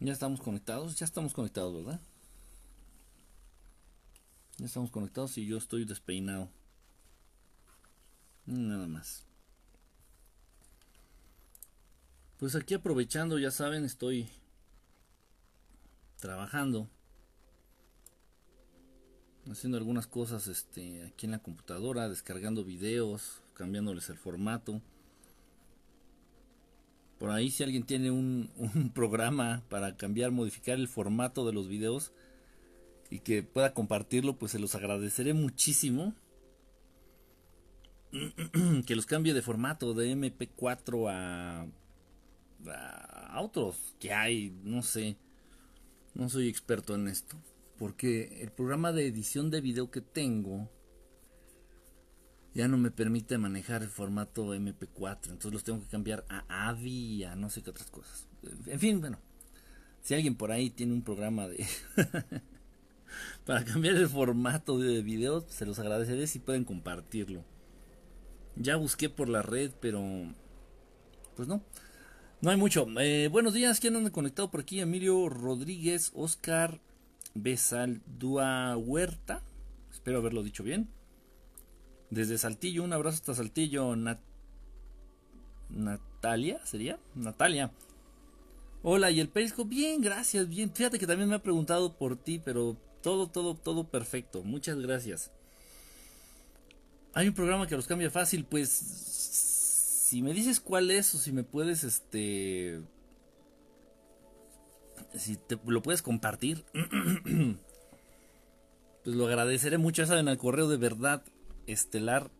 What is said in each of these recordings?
Ya estamos conectados, ya estamos conectados, ¿verdad? Ya estamos conectados y yo estoy despeinado. Nada más. Pues aquí aprovechando, ya saben, estoy trabajando. Haciendo algunas cosas este, aquí en la computadora, descargando videos, cambiándoles el formato. Por ahí si alguien tiene un, programa para cambiar, modificar el formato de los videos y que pueda compartirlo, pues se los agradeceré muchísimo. que los cambie de formato de MP4 a, a otros que hay, no sé. No soy experto en esto. Porque el programa de edición de video que tengo ya no me permite manejar el formato MP4, entonces los tengo que cambiar a AVI, a no sé qué otras cosas. En fin, bueno, si alguien por ahí tiene un programa de para cambiar el formato de video, se los agradeceré si pueden compartirlo. Ya busqué por la red, pero pues no. No hay mucho. Eh, buenos días, ¿quién anda conectado por aquí? Emilio Rodríguez, Oscar Besaldúa Huerta. Espero haberlo dicho bien. Desde Saltillo, un abrazo hasta Saltillo. Natalia, ¿sería? Natalia. Hola, ¿y el Perisco? Bien, gracias, bien. Fíjate que también me ha preguntado por ti, pero todo, todo, todo perfecto. Muchas gracias. Hay un programa que los cambia fácil, pues si me dices cuál es o si me puedes, este, si te lo puedes compartir, pues lo agradeceré mucho. Ya saben, al correo de verdad estelar,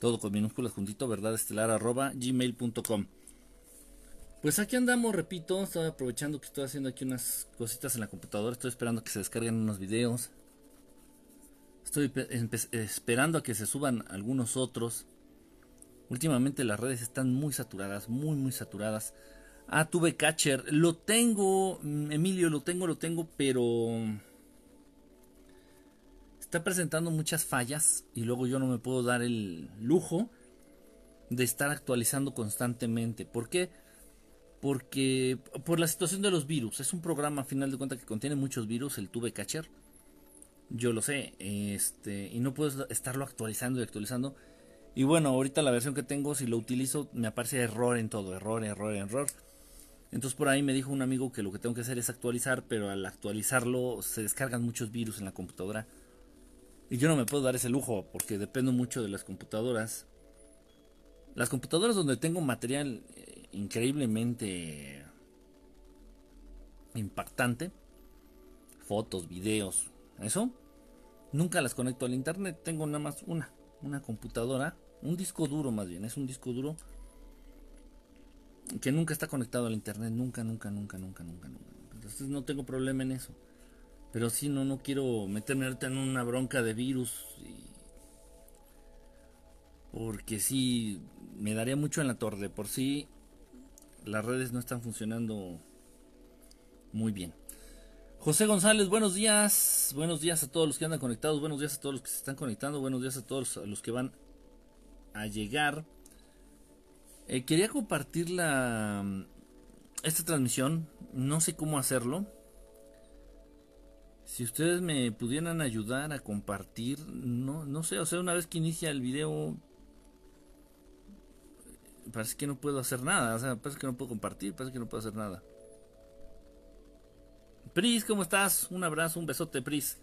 todo con minúsculas juntito, verdad estelar arroba gmail.com. Pues aquí andamos, repito, aprovechando que estoy haciendo aquí unas cositas en la computadora, estoy esperando que se descarguen unos videos. Estoy esperando a que se suban algunos otros. Últimamente las redes están muy saturadas, muy muy saturadas. Ah, tuve catcher, lo tengo, mm, Emilio, lo tengo, lo tengo, pero está presentando muchas fallas y luego yo no me puedo dar el lujo de estar actualizando constantemente. ¿Por qué? Porque por la situación de los virus. Es un programa a final de cuentas que contiene muchos virus, el Tube Catcher. Yo lo sé, este, y no puedo estarlo actualizando y actualizando. Y bueno, ahorita la versión que tengo, si lo utilizo, me aparece error en todo, error, error, error. Entonces por ahí me dijo un amigo que lo que tengo que hacer es actualizar, pero al actualizarlo se descargan muchos virus en la computadora y yo no me puedo dar ese lujo porque dependo mucho de las computadoras. Las computadoras donde tengo material eh, increíblemente impactante, fotos, videos, eso, nunca las conecto al internet. Tengo nada más una, una computadora, un disco duro más bien, es un disco duro que nunca está conectado al internet, nunca, nunca, nunca, nunca, nunca, nunca. Entonces no tengo problema en eso. Pero si no, no quiero meterme ahorita en una bronca de virus. Porque sí, me daría mucho en la torre. Por sí, las redes no están funcionando muy bien. José González, buenos días. Buenos días a todos los que andan conectados. Buenos días a todos los que se están conectando. Buenos días a todos los que van a llegar. Eh, quería compartir la, esta transmisión. No sé cómo hacerlo. Si ustedes me pudieran ayudar a compartir, no, no sé, o sea, una vez que inicia el video, parece que no puedo hacer nada, o sea, parece que no puedo compartir, parece que no puedo hacer nada. Pris, ¿cómo estás? Un abrazo, un besote, Pris.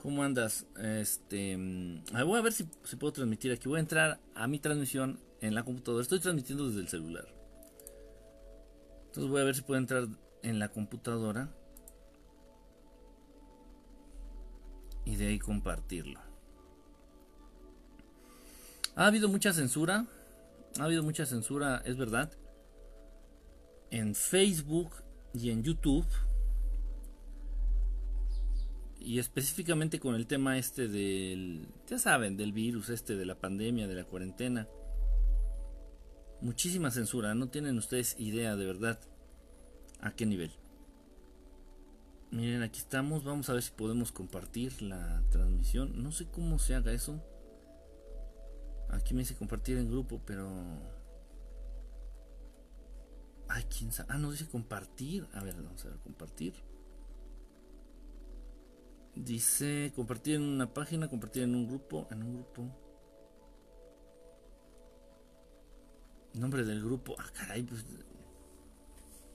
¿Cómo andas? Este, mm, voy a ver si, si puedo transmitir aquí. Voy a entrar a mi transmisión en la computadora. Estoy transmitiendo desde el celular. Entonces voy a ver si puedo entrar en la computadora. Y de ahí compartirlo. Ha habido mucha censura, ha habido mucha censura, es verdad, en Facebook y en YouTube. Y específicamente con el tema este del, ya saben, del virus este, de la pandemia, de la cuarentena. Muchísima censura, no tienen ustedes idea de verdad a qué nivel. Miren, aquí estamos. Vamos a ver si podemos compartir la transmisión. No sé cómo se haga eso. Aquí me dice compartir en grupo, pero... Ay, ¿Quién sabe? Ah, no dice compartir. A ver, vamos a ver, compartir. Dice compartir en una página, compartir en un grupo, en un grupo. Nombre del grupo. Ah, caray, pues.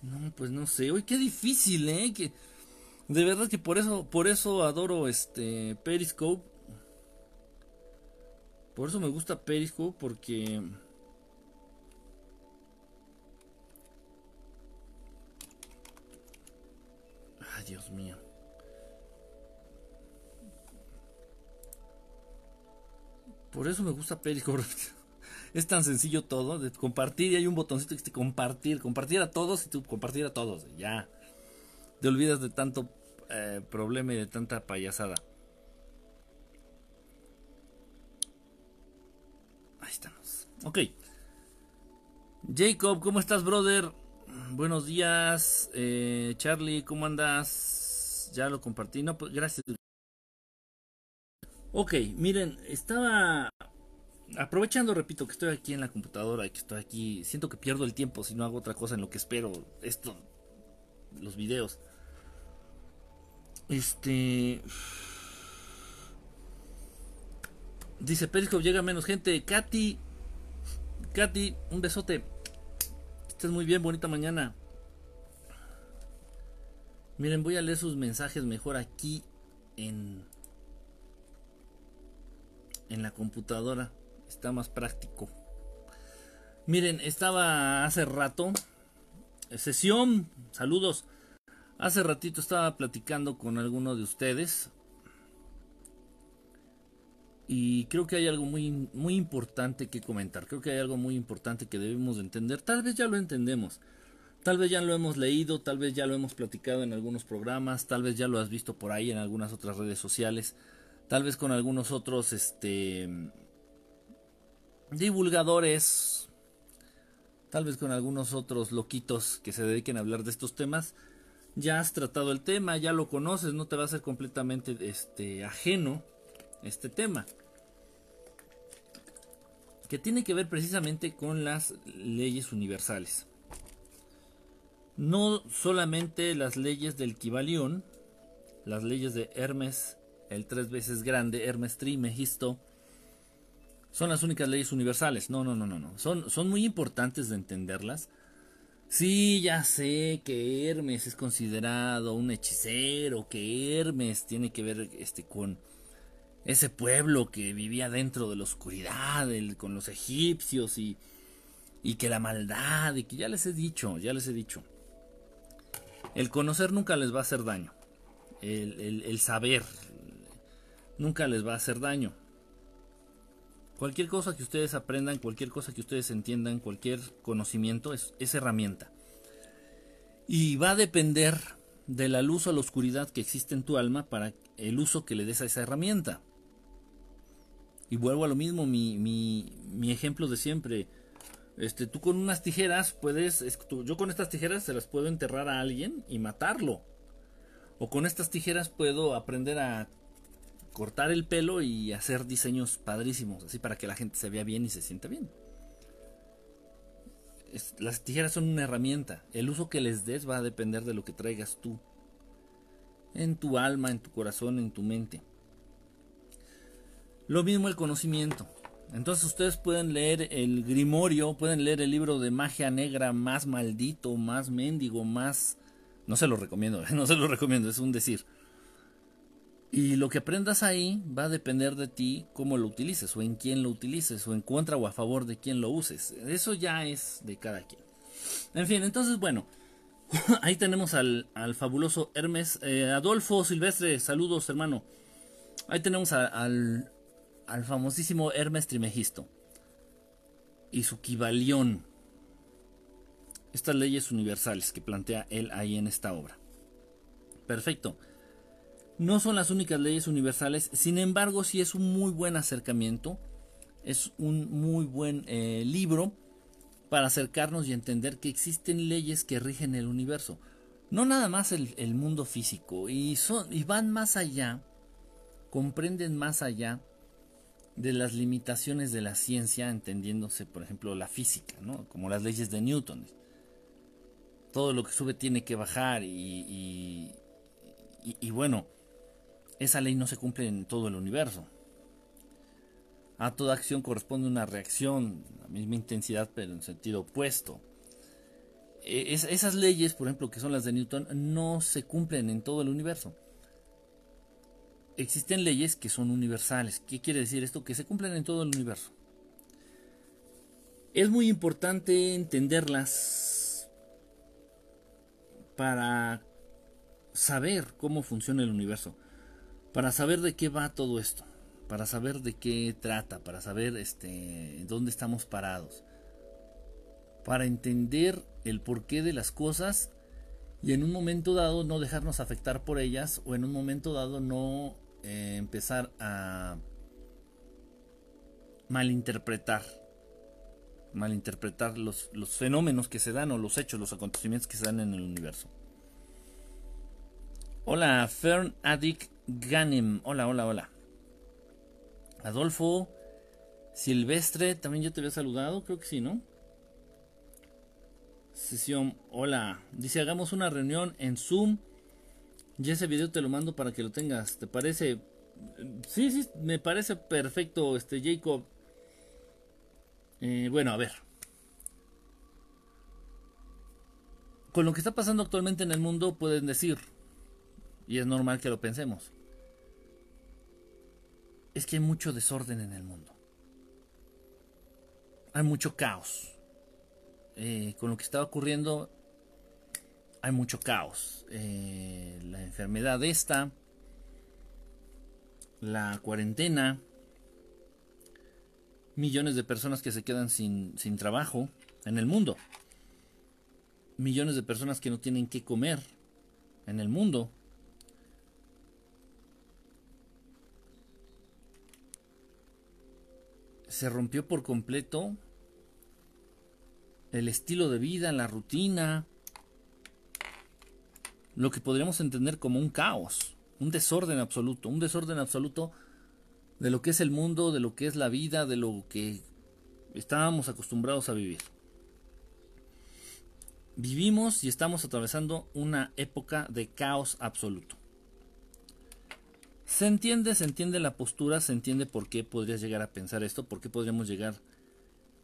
No, pues no sé. Uy, qué difícil, ¿eh? Que, de verdad que por eso, por eso adoro este Periscope. Por eso me gusta Periscope, porque. Ay, Dios mío. Por eso me gusta Periscope. es tan sencillo todo, de compartir y hay un botoncito que dice compartir, compartir a todos y tú compartir a todos, ya. Te olvidas de tanto eh, problema y de tanta payasada. Ahí estamos. Ok. Jacob, ¿cómo estás, brother? Buenos días. Eh, Charlie, ¿cómo andas? Ya lo compartí. No, pues gracias. Ok, miren, estaba aprovechando, repito, que estoy aquí en la computadora que estoy aquí, siento que pierdo el tiempo si no hago otra cosa en lo que espero esto, los videos. Este... Dice Periscope, llega menos gente. Katy, Katy, un besote. Estés muy bien, bonita mañana. Miren, voy a leer sus mensajes mejor aquí en en la computadora está más práctico. Miren, estaba hace rato, sesión, saludos. Hace ratito estaba platicando con alguno de ustedes y creo que hay algo muy, muy importante que comentar. Creo que hay algo muy importante que debemos de entender. Tal vez ya lo entendemos. Tal vez ya lo hemos leído, tal vez ya lo hemos platicado en algunos programas, tal vez ya lo has visto por ahí en algunas otras redes sociales, tal vez con algunos otros este divulgadores, tal vez con algunos otros loquitos que se dediquen a hablar de estos temas, ya has tratado el tema, ya lo conoces, no te va a ser completamente este, ajeno este tema. Que tiene que ver precisamente con las leyes universales. No solamente las leyes del Kibalión, las leyes de Hermes, el tres veces grande, Hermes Trimegisto, son las únicas leyes universales. No, no, no, no, no. Son, son muy importantes de entenderlas. Sí, ya sé que Hermes es considerado un hechicero, que Hermes tiene que ver este, con ese pueblo que vivía dentro de la oscuridad, con los egipcios y, y que la maldad, y que ya les he dicho, ya les he dicho. El conocer nunca les va a hacer daño. El, el saber nunca les va a hacer daño. Cualquier cosa que ustedes aprendan, cualquier cosa que ustedes entiendan, cualquier conocimiento es, herramienta. Y va a depender de la luz o la oscuridad que existe en tu alma para el uso que le des a esa herramienta. Y vuelvo a lo mismo, mi, mi, mi ejemplo de siempre. Este, tú con unas tijeras puedes, yo con estas tijeras se las puedo enterrar a alguien y matarlo. O con estas tijeras puedo aprender a cortar el pelo y hacer diseños padrísimos, así para que la gente se vea bien y se sienta bien. las tijeras son una herramienta. El uso que les des va a depender de lo que traigas tú. En tu alma, en tu corazón, en tu mente. Lo mismo el conocimiento. Entonces ustedes pueden leer el Grimorio, pueden leer el libro de magia negra más maldito, más mendigo, más... No se lo recomiendo, no se lo recomiendo, es un decir y lo que aprendas ahí va a depender de ti cómo lo utilices, o en quién lo utilices, o en contra o a favor de quién lo uses. Eso ya es de cada quien. En fin, entonces, bueno, ahí tenemos al, fabuloso Hermes. Eh, Adolfo Silvestre, saludos, hermano. Ahí tenemos al, al famosísimo Hermes Trimegisto y su Kibalión. Estas leyes universales que plantea él ahí en esta obra. Perfecto. No son las únicas leyes universales, sin embargo sí es un muy buen acercamiento, es un muy buen eh, libro para acercarnos y entender que existen leyes que rigen el universo. No nada más el, mundo físico, y, son, y van más allá, comprenden más allá de las limitaciones de la ciencia, entendiéndose, por ejemplo, la física, ¿no? como las leyes de Newton. todo lo que sube tiene que bajar y, y, bueno, esa ley no se cumple en todo el universo. A toda acción corresponde una reacción, la misma intensidad pero en sentido opuesto. E, esas leyes, por ejemplo, que son las de Newton, no se cumplen en todo el universo. Existen leyes que son universales. ¿Qué quiere decir esto? Que se cumplen en todo el universo. Es muy importante entenderlas para saber cómo funciona el universo, para saber de qué va todo esto, para saber de qué trata, para saber este dónde estamos parados, para entender el porqué de las cosas y en un momento dado no dejarnos afectar por ellas o en un momento dado no eh, empezar a malinterpretar malinterpretar los, los fenómenos que se dan o los hechos, los acontecimientos que se dan en el universo. Hola, Fern Adik Ganem. Hola, hola, hola. Adolfo Silvestre, también yo te había saludado, creo que sí, ¿no? Sesión, hola. Dice, hagamos una reunión en Zoom. Y ese video te lo mando para que lo tengas. ¿Te parece? Sí, sí, me parece perfecto, este Jacob. Eh, bueno, a ver. Con lo que está pasando actualmente en el mundo pueden decir, y es normal que lo pensemos, es que hay mucho desorden en el mundo. Hay mucho caos. Eh, con lo que está ocurriendo, hay mucho caos. Eh, la enfermedad esta, la cuarentena, millones de personas que se quedan sin, sin trabajo en el mundo, millones de personas que no tienen que comer en el mundo. Se rompió por completo el estilo de vida, la rutina, lo que podríamos entender como un caos, un desorden absoluto, un desorden absoluto de lo que es el mundo, de lo que es la vida, de lo que estábamos acostumbrados a vivir. Vivimos y estamos atravesando una época de caos absoluto. Se entiende, se entiende la postura, se entiende por qué podrías llegar a pensar esto, por qué podríamos llegar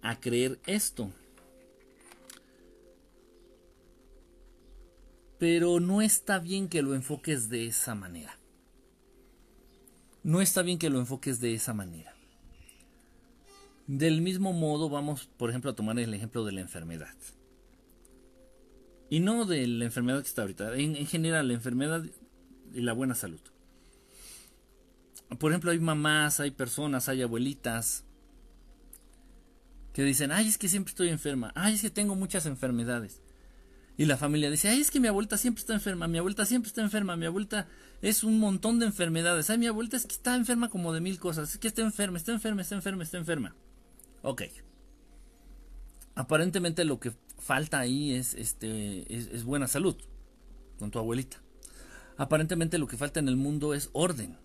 a creer esto. Pero no está bien que lo enfoques de esa manera no está bien que lo enfoques de esa manera. Del mismo modo vamos, por ejemplo, a tomar el ejemplo de la enfermedad. Y no de la enfermedad que está ahorita, en, general la enfermedad y la buena salud. Por ejemplo, hay mamás, hay personas, hay abuelitas que dicen, ay, es que siempre estoy enferma, ay, es que tengo muchas enfermedades. Y la familia dice, ay, es que mi abuelita siempre está enferma, mi abuelita siempre está enferma, mi abuelita es un montón de enfermedades. Ay, mi abuelita es que está enferma como de mil cosas, es que está enferma, está enferma, está enferma, está enferma. Ok. Aparentemente lo que falta ahí es, este, es, es buena salud con tu abuelita. Aparentemente lo que falta en el mundo es orden.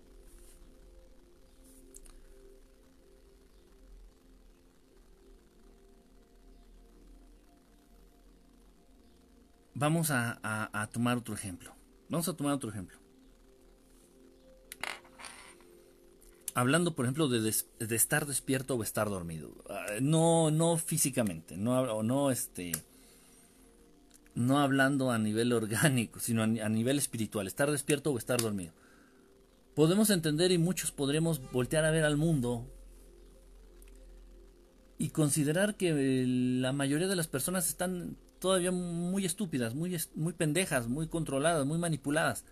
Vamos a, tomar otro ejemplo. Vamos a tomar otro ejemplo. Hablando, por ejemplo, de, estar despierto o estar dormido. Ah, no, no físicamente, no, no, este, no hablando a nivel orgánico, sino a, a nivel espiritual. Estar despierto o estar dormido. Podemos entender y muchos podremos voltear a ver al mundo y considerar que la mayoría de las personas están todavía muy estúpidas, muy, muy pendejas, muy controladas, muy manipuladas.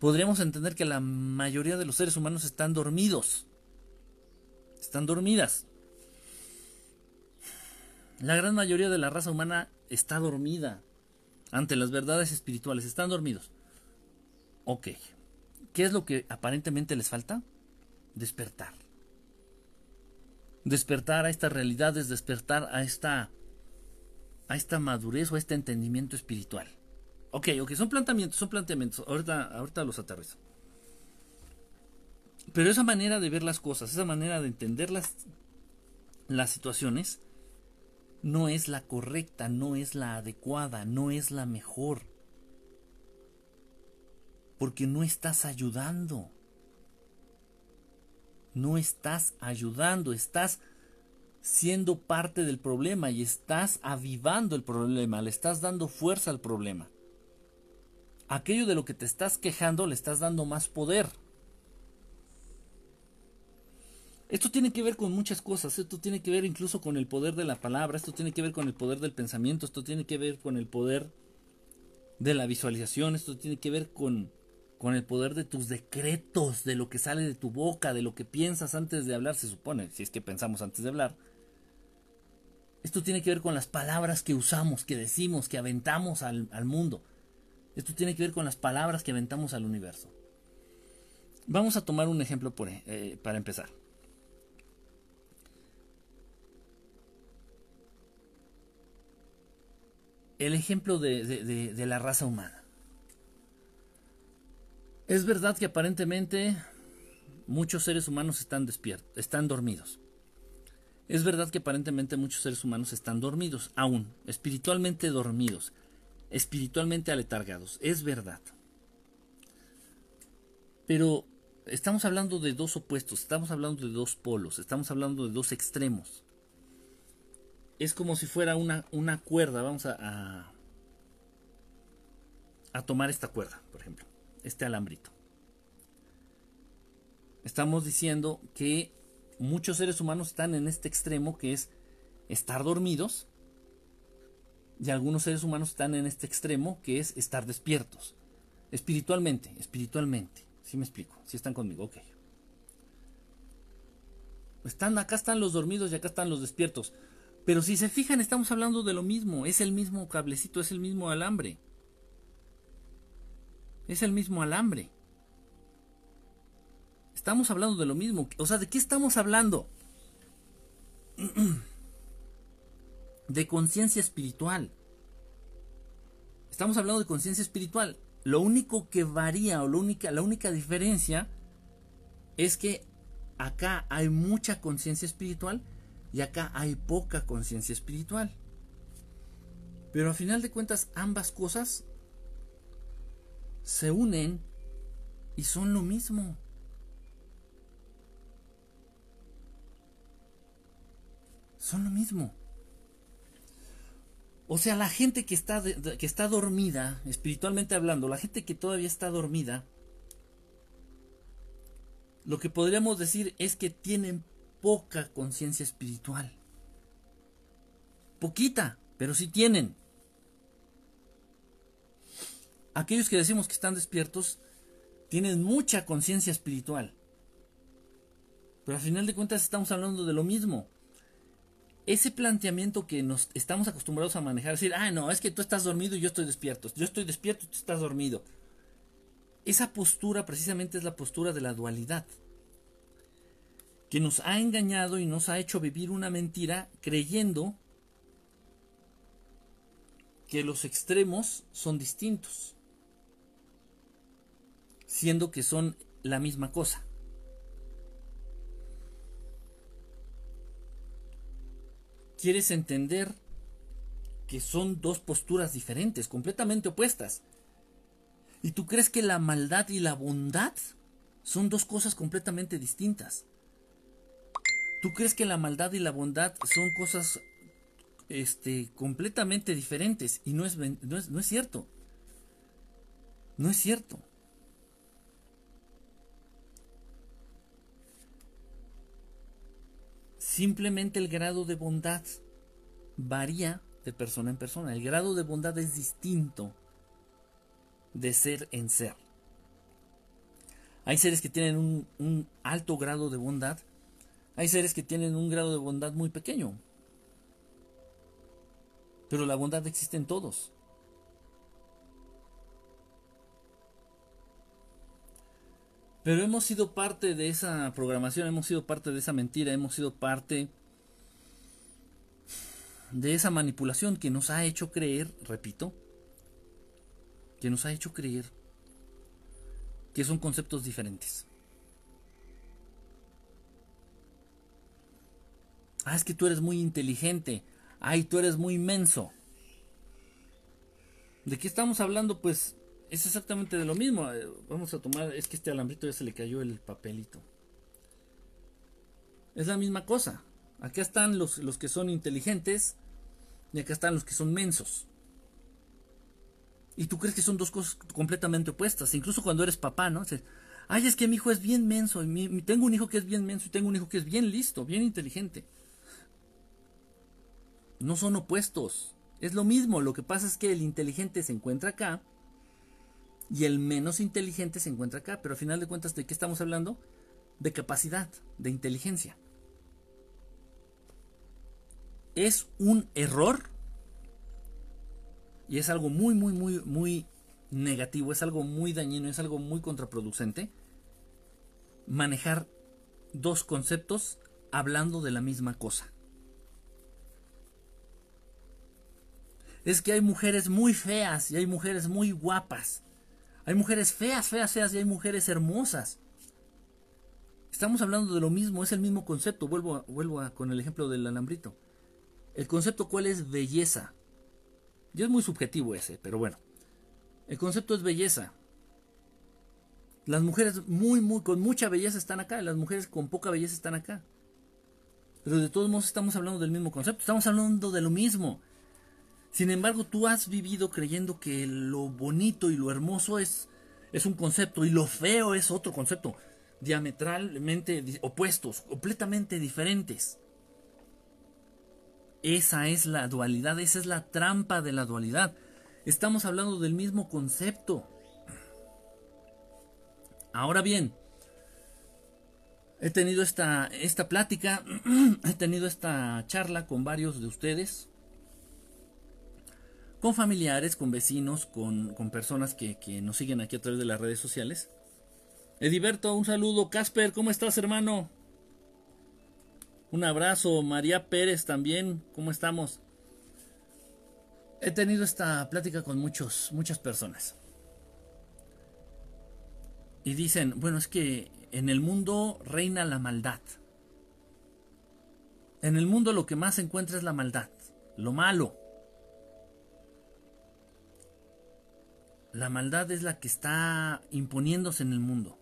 Podríamos entender que la mayoría de los seres humanos están dormidos. Están dormidas. La gran mayoría de la raza humana está dormida ante las verdades espirituales. Están dormidos. Ok. ¿Qué es lo que aparentemente les falta? Despertar. Despertar a estas realidades, despertar a esta a esta madurez o a este entendimiento espiritual. Ok, ok, son planteamientos, son planteamientos. Ahorita, ahorita los aterrizo. Pero esa manera de ver las cosas, esa manera de entender las, las situaciones, no es la correcta, no es la adecuada, no es la mejor. Porque no estás ayudando. No estás ayudando, estás siendo parte del problema y estás avivando el problema, le estás dando fuerza al problema. Aquello de lo que te estás quejando le estás dando más poder. Esto tiene que ver con muchas cosas, esto tiene que ver incluso con el poder de la palabra, esto tiene que ver con el poder del pensamiento, esto tiene que ver con el poder de la visualización, esto tiene que ver con, con el poder de tus decretos, de lo que sale de tu boca, de lo que piensas antes de hablar, se supone, si es que pensamos antes de hablar. Esto tiene que ver con las palabras que usamos, que decimos, que aventamos al, mundo. Esto tiene que ver con las palabras que aventamos al universo. Vamos a tomar un ejemplo eh, para empezar. el ejemplo de, la raza humana. Es verdad que aparentemente muchos seres humanos están despiertos, están dormidos. Es verdad que aparentemente muchos seres humanos están dormidos, aún, espiritualmente dormidos, espiritualmente aletargados. Es verdad. Pero estamos hablando de dos opuestos, estamos hablando de dos polos, estamos hablando de dos extremos es como si fuera una, una cuerda. Vamos a, a, tomar esta cuerda, por ejemplo, este alambrito. Estamos diciendo que muchos seres humanos están en este extremo que es estar dormidos y algunos seres humanos están en este extremo que es estar despiertos. Espiritualmente, espiritualmente. Si me explico, si están conmigo, ok. Están, acá están los dormidos y acá están los despiertos. Pero si se fijan, estamos hablando de lo mismo. Es el mismo cablecito, es el mismo alambre. Es el mismo alambre. Estamos hablando de lo mismo. O sea, ¿de qué estamos hablando? De conciencia espiritual. Estamos hablando de conciencia espiritual. Lo único que varía o única, la única diferencia es que acá hay mucha conciencia espiritual y acá hay poca conciencia espiritual. Pero a final de cuentas ambas cosas se unen y son lo mismo. Son lo mismo. O sea, la gente que está, que está dormida, espiritualmente hablando, la gente que todavía está dormida, lo que podríamos decir es que tienen poca conciencia espiritual. Poquita, pero sí tienen. Aquellos que decimos que están despiertos tienen mucha conciencia espiritual. Pero al final de cuentas estamos hablando de lo mismo. Ese planteamiento que nos estamos acostumbrados a manejar, decir, ah, no, es que tú estás dormido y yo estoy despierto. Yo estoy despierto y tú estás dormido. Esa postura precisamente es la postura de la dualidad que nos ha engañado y nos ha hecho vivir una mentira creyendo que los extremos son distintos, siendo que son la misma cosa. Quieres entender que son dos posturas diferentes, completamente opuestas. Y tú crees que la maldad y la bondad son dos cosas completamente distintas. ¿Tú crees que la maldad y la bondad son cosas este, completamente diferentes? Y no es, no es, no es cierto. No es cierto. Simplemente el grado de bondad varía de persona en persona. El grado de bondad es distinto de ser en ser. Hay seres que tienen un, alto grado de bondad hay seres que tienen un grado de bondad muy pequeño. Pero la bondad existe en todos. Pero hemos sido parte de esa programación, hemos sido parte de esa mentira, hemos sido parte de esa manipulación que nos ha hecho creer, repito, que nos ha hecho creer que son conceptos diferentes. Ah, es que tú eres muy inteligente. ay, tú eres muy menso. ¿De qué estamos hablando? Pues es exactamente de lo mismo. Eh, vamos a tomar, es que este alambrito ya se le cayó el papelito. Es la misma cosa. Acá están los, los que son inteligentes y acá están los que son mensos. Y tú crees que son dos cosas completamente opuestas. Incluso cuando eres papá, ¿no? Ay, es que mi hijo es bien menso. Y tengo un hijo que es bien menso y tengo un hijo que es bien listo, bien inteligente. No son opuestos. Es lo mismo. Lo que pasa es que el inteligente se encuentra acá y el menos inteligente se encuentra acá. Pero al final de cuentas, ¿de qué estamos hablando? De capacidad, de inteligencia. Es un error y es algo muy, muy, muy, muy negativo, es algo muy dañino, es algo muy contraproducente manejar dos conceptos hablando de la misma cosa. Es que hay mujeres muy feas y hay mujeres muy guapas. Hay mujeres feas, feas, feas y hay mujeres hermosas. Estamos hablando de lo mismo, es el mismo concepto. Vuelvo, vuelvo con el ejemplo del alambrito. El concepto cuál es belleza. Y es muy subjetivo ese, pero bueno. El concepto es belleza. Las mujeres muy, muy, con mucha belleza están acá, las mujeres con poca belleza están acá. Pero de todos modos estamos hablando del mismo concepto, estamos hablando de lo mismo. Sin embargo, tú has vivido creyendo que lo bonito y lo hermoso es, es un concepto y lo feo es otro concepto, diametralmente opuestos, completamente diferentes. Esa es la dualidad, esa es la trampa de la dualidad. Estamos hablando del mismo concepto. Ahora bien, he tenido esta, esta plática, he tenido esta charla con varios de ustedes, con familiares, con vecinos, con, personas que, que, nos siguen aquí a través de las redes sociales. Ediberto, un saludo. Casper, ¿cómo estás, hermano? Un abrazo. María Pérez también, ¿cómo estamos? He tenido esta plática con muchos, muchas personas. Y dicen, bueno, es que en el mundo reina la maldad. En el mundo lo que más se encuentra es la maldad, lo malo. La maldad es la que está imponiéndose en el mundo.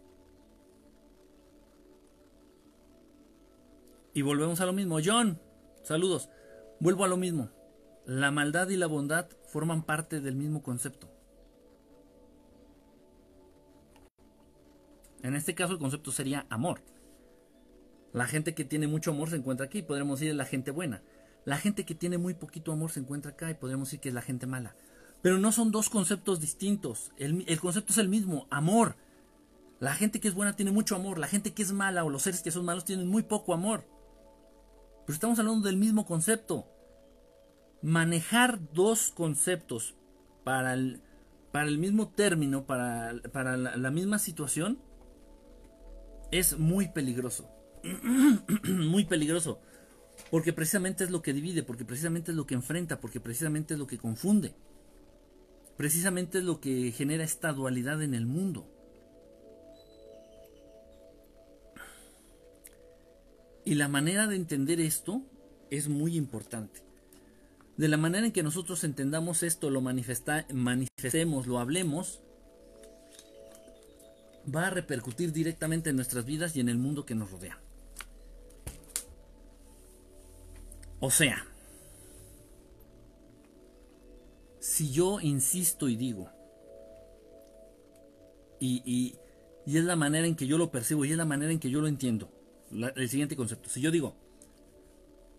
Y volvemos a lo mismo. John, saludos. Vuelvo a lo mismo. La maldad y la bondad forman parte del mismo concepto. En este caso el concepto sería amor. La gente que tiene mucho amor se encuentra aquí, podremos decir es la gente buena. La gente que tiene muy poquito amor se encuentra acá y podremos decir que es la gente mala. Pero no son dos conceptos distintos. El, concepto es el mismo, amor. La gente que es buena tiene mucho amor. La gente que es mala o los seres que son malos tienen muy poco amor. Pero estamos hablando del mismo concepto. Manejar dos conceptos para el, para el mismo término, para, para la misma situación, es muy peligroso. muy peligroso. Porque precisamente es lo que divide, porque precisamente es lo que enfrenta, porque precisamente es lo que confunde. Precisamente es lo que genera esta dualidad en el mundo. Y la manera de entender esto es muy importante. De la manera en que nosotros entendamos esto, lo manifestemos, lo hablemos, va a repercutir directamente en nuestras vidas y en el mundo que nos rodea. O sea, si yo insisto y digo, y, es la manera en que yo lo percibo y es la manera en que yo lo entiendo, el siguiente concepto, si yo digo,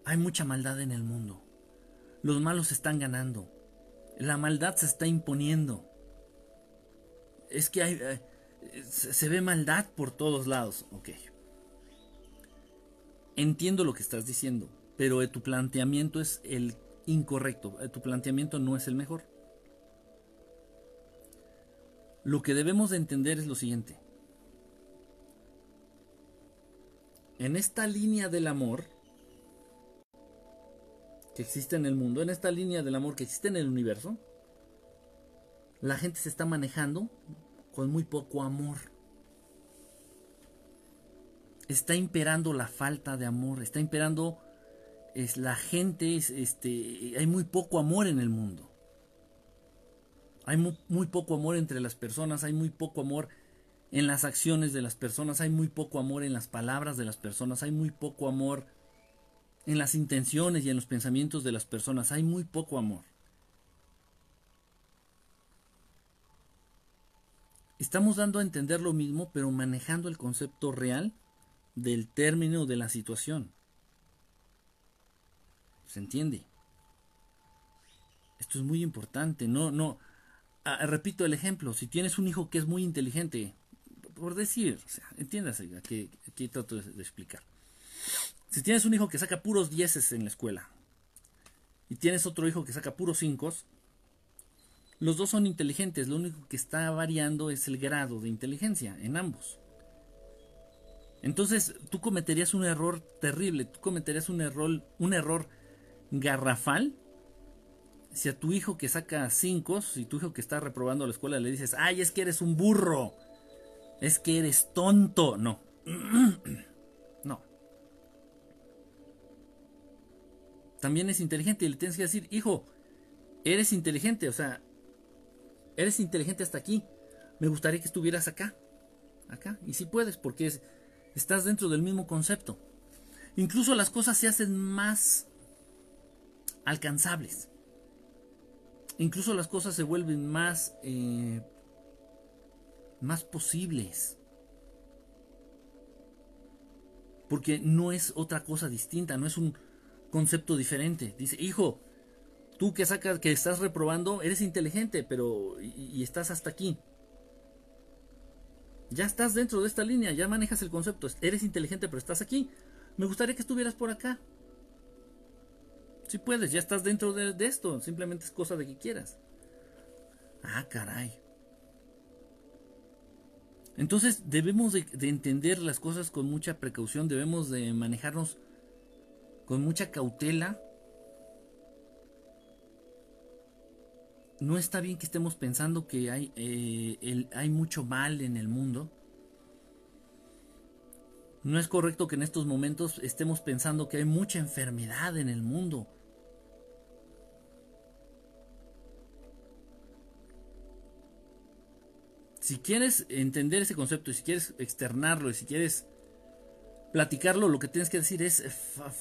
hay mucha maldad en el mundo, los malos están ganando, la maldad se está imponiendo, es que hay, eh, se ve maldad por todos lados. Ok. Entiendo lo que estás diciendo, pero tu planteamiento es el incorrecto. Tu planteamiento no es el mejor. Lo que debemos de entender es lo siguiente. En esta línea del amor que existe en el mundo, en esta línea del amor que existe en el universo, la gente se está manejando con muy poco amor. Está imperando la falta de amor, está imperando es la gente, es, este, hay muy poco amor en el mundo. Hay muy, muy, poco amor entre las personas, hay muy poco amor en las acciones de las personas, hay muy poco amor en las palabras de las personas, hay muy poco amor en las intenciones y en los pensamientos de las personas, hay muy poco amor. Estamos dando a entender lo mismo, pero manejando el concepto real del término de la situación. ¿Se entiende? Esto es muy importante. No, no. Ah, repito el ejemplo. Si tienes un hijo que es muy inteligente, por decir, o sea, entiéndase, aquí, trato de, explicar. Si tienes un hijo que saca puros dieces en la escuela y tienes otro hijo que saca puros cinco, los dos son inteligentes, lo único que está variando es el grado de inteligencia en ambos. Entonces tú cometerías un error terrible, tú cometerías un error, un error garrafal si a tu hijo que saca cinco, si tu hijo que está reprobando la escuela le dices, ay, es que eres un burro, es que eres tonto, no, no. También es inteligente y le tienes que decir, hijo, eres inteligente, o sea, eres inteligente hasta aquí, me gustaría que estuvieras acá, acá, y si puedes, porque es, estás dentro del mismo concepto. Incluso las cosas se hacen más alcanzables. Incluso las cosas se vuelven más, eh, más posibles. Porque no es otra cosa distinta, no es un concepto diferente. Dice, hijo, tú que sacas, que estás reprobando, eres inteligente, pero y estás hasta aquí. Ya estás dentro de esta línea, ya manejas el concepto. Eres inteligente, pero estás aquí. Me gustaría que estuvieras por acá. Si puedes, ya estás dentro de, esto. Simplemente es cosa de que quieras. Ah, caray. Entonces debemos de, de, entender las cosas con mucha precaución, debemos de manejarnos con mucha cautela no está bien que estemos pensando que eh, hay mucho mal en el mundo. No es correcto que en estos momentos estemos pensando que hay mucha enfermedad en el mundo. Si quieres entender ese concepto y si quieres externarlo y si quieres platicarlo, lo que tienes que decir es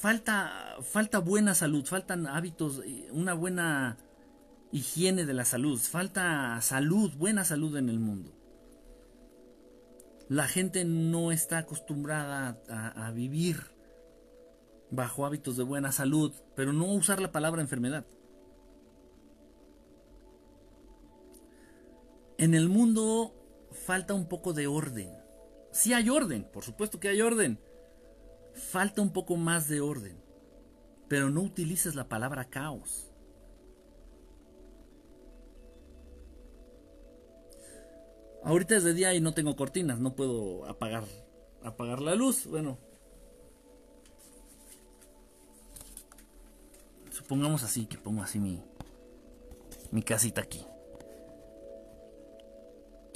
falta falta buena salud, faltan hábitos, una buena higiene de la salud, falta salud, buena salud en el mundo. La gente no está acostumbrada a, vivir bajo hábitos de buena salud, pero no usar la palabra enfermedad. En el mundo falta un poco de orden. Sí hay orden, por supuesto que hay orden. Falta un poco más de orden. Pero no utilices la palabra caos. Ahorita es de día y no tengo cortinas, no puedo apagar apagar la luz. Bueno, supongamos así que pongo así mi mi casita aquí.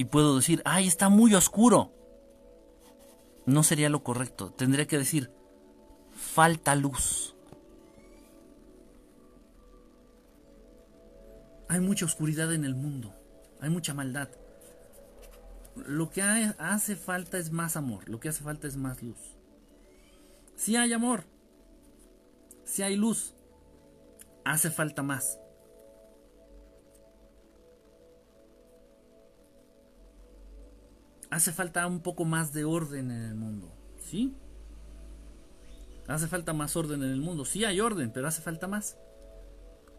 Y puedo decir, "Ay, está muy oscuro." No sería lo correcto. Tendría que decir, "Falta luz." Hay mucha oscuridad en el mundo. Hay mucha maldad lo que hace falta es más amor, lo que hace falta es más luz. Si hay amor, si hay luz, hace falta más. Hace falta un poco más de orden en el mundo, ¿sí? Hace falta más orden en el mundo. Sí hay orden, pero hace falta más.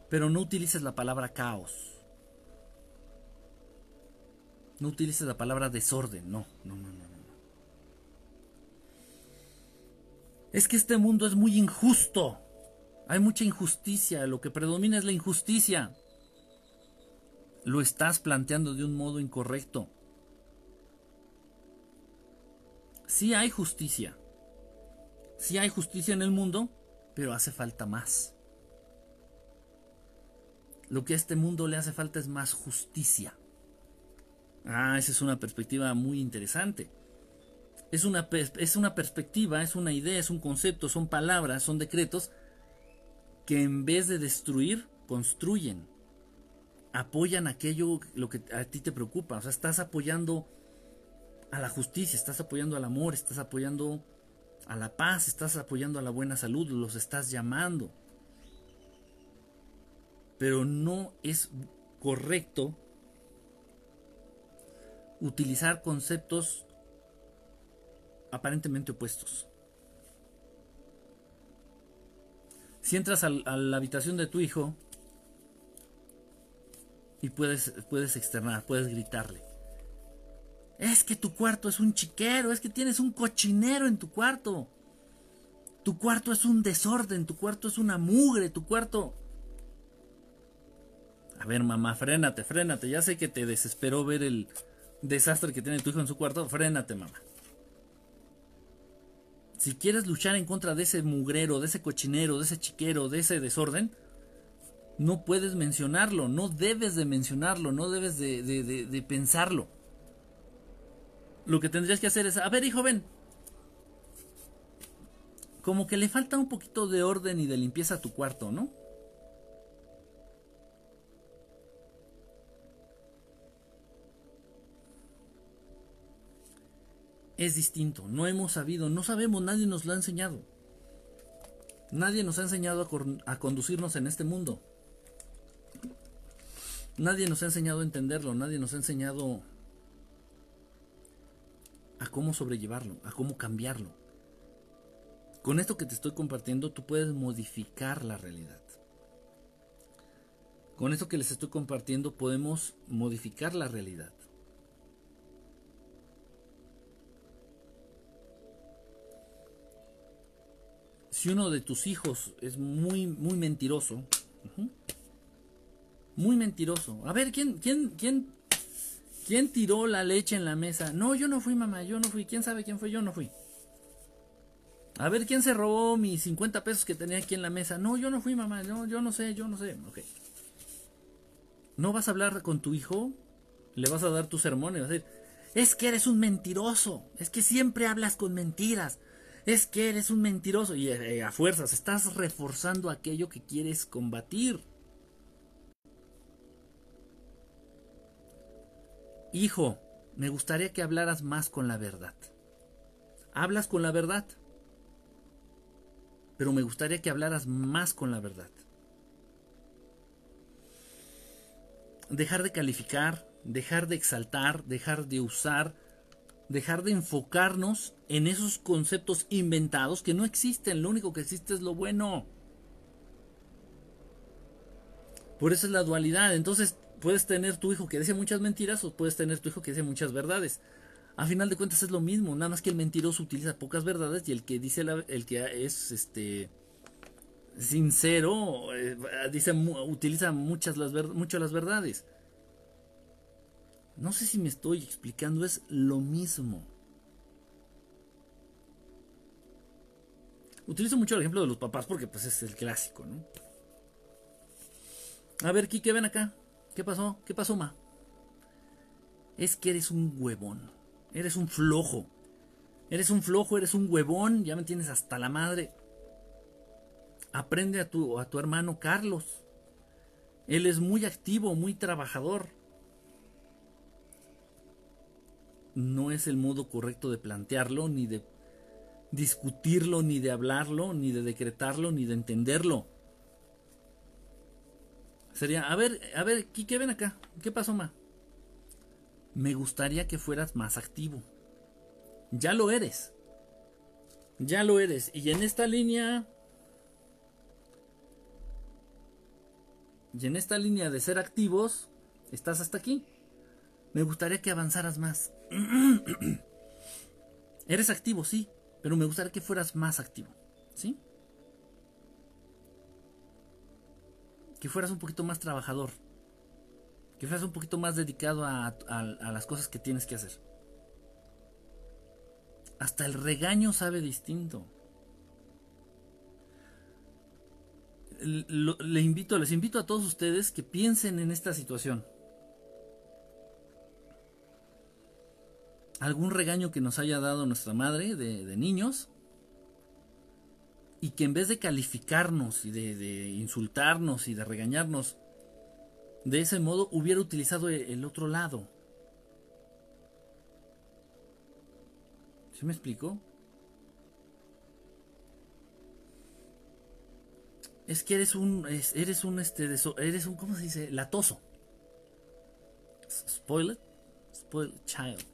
Pero no utilices la palabra caos. No utilices la palabra desorden, no, no, no, no, no. Es que este mundo es muy injusto. Hay mucha injusticia, lo que predomina es la injusticia. Lo estás planteando de un modo incorrecto. Sí hay justicia. Sí hay justicia en el mundo, pero hace falta más. Lo que a este mundo le hace falta es más justicia. Ah, esa es una perspectiva muy interesante. Es una, es una perspectiva, es una idea, es un concepto, son palabras, son decretos que en vez de destruir, construyen. Apoyan aquello lo que a ti te preocupa. O sea, estás apoyando a la justicia, estás apoyando al amor, estás apoyando a la paz, estás apoyando a la buena salud, los estás llamando. Pero no es correcto utilizar conceptos aparentemente opuestos. Si entras a la habitación de tu hijo y puedes, puedes externar, puedes gritarle. Es que tu cuarto es un chiquero, es que tienes un cochinero en tu cuarto. Tu cuarto es un desorden, tu cuarto es una mugre, tu cuarto... A ver, mamá, frénate, frénate. Ya sé que te desesperó ver el desastre que tiene tu hijo en su cuarto. Frénate, mamá. Si quieres luchar en contra de ese mugrero, de ese cochinero, de ese chiquero, de ese desorden, no puedes mencionarlo, no debes de mencionarlo, no debes de, de pensarlo. Lo que tendrías que hacer es, a ver, hijo, ven. Como que le falta un poquito de orden y de limpieza a tu cuarto, ¿no? es distinto. No hemos sabido, no sabemos, nadie nos lo ha enseñado. Nadie nos ha enseñado a, conducirnos en este mundo. Nadie nos ha enseñado a entenderlo, nadie nos ha enseñado a cómo sobrellevarlo, a cómo cambiarlo. Con esto que te estoy compartiendo, tú puedes modificar la realidad. Con esto que les estoy compartiendo, podemos modificar la realidad. si uno de tus hijos es muy, muy mentiroso, muy mentiroso. A ver, ¿quién, quién, quién, quién tiró la leche en la mesa? No, yo no fui, mamá, yo no fui. ¿Quién sabe quién fue? Yo no fui. A ver, ¿quién se robó mis 50 pesos que tenía aquí en la mesa? No, yo no fui, mamá, no, yo no sé, yo no sé. Ok. ¿No vas a hablar con tu hijo? Le vas a dar tu sermón vas a decir, es que eres un mentiroso, es que siempre hablas con mentiras es que eres un mentiroso y eh, a fuerzas estás reforzando aquello que quieres combatir. Hijo, me gustaría que hablaras más con la verdad. Hablas con la verdad, pero me gustaría que hablaras más con la verdad. Dejar de calificar, dejar de exaltar, dejar de usar dejar de enfocarnos en esos conceptos inventados que no existen, lo único que existe es lo bueno. Por eso es la dualidad. Entonces, puedes tener tu hijo que dice muchas mentiras o puedes tener tu hijo que dice muchas verdades. A final de cuentas es lo mismo, nada más que el mentiroso utiliza pocas verdades y el que dice el que es este sincero eh, dice utiliza muchas las las verdades. No sé si me estoy explicando, es lo mismo. Utilizo mucho el ejemplo de los papás porque pues es el clásico, ¿no? A ver, Kike, ven acá. ¿Qué pasó? ¿Qué pasó, ma? Es que eres un huevón. Eres un flojo. Eres un flojo, eres un huevón. Ya me tienes hasta la madre. Aprende a tu, a tu hermano Carlos. Él es muy activo, muy trabajador. no es el modo correcto de plantearlo, ni de discutirlo, ni de hablarlo, ni de decretarlo, ni de entenderlo. Sería, a ver, a ver, ¿qué ven acá? ¿Qué pasó, Ma? Me gustaría que fueras más activo. Ya lo eres. Ya lo eres. Y en esta línea... Y en esta línea de ser activos, estás hasta aquí. Me gustaría que avanzaras más. Eres activo, sí, pero me gustaría que fueras más activo, ¿sí? Que fueras un poquito más trabajador. Que fueras un poquito más dedicado a, las cosas que tienes que hacer. Hasta el regaño sabe distinto. Le invito, les invito a todos ustedes que piensen en esta situación. algún regaño que nos haya dado nuestra madre de, niños y que en vez de calificarnos y de, insultarnos y de regañarnos, de ese modo hubiera utilizado e, el otro lado. ¿Sí me explico? Es que eres un, eres un, este, eres un, ¿cómo se dice? Latoso. Spoiler, spoiler child.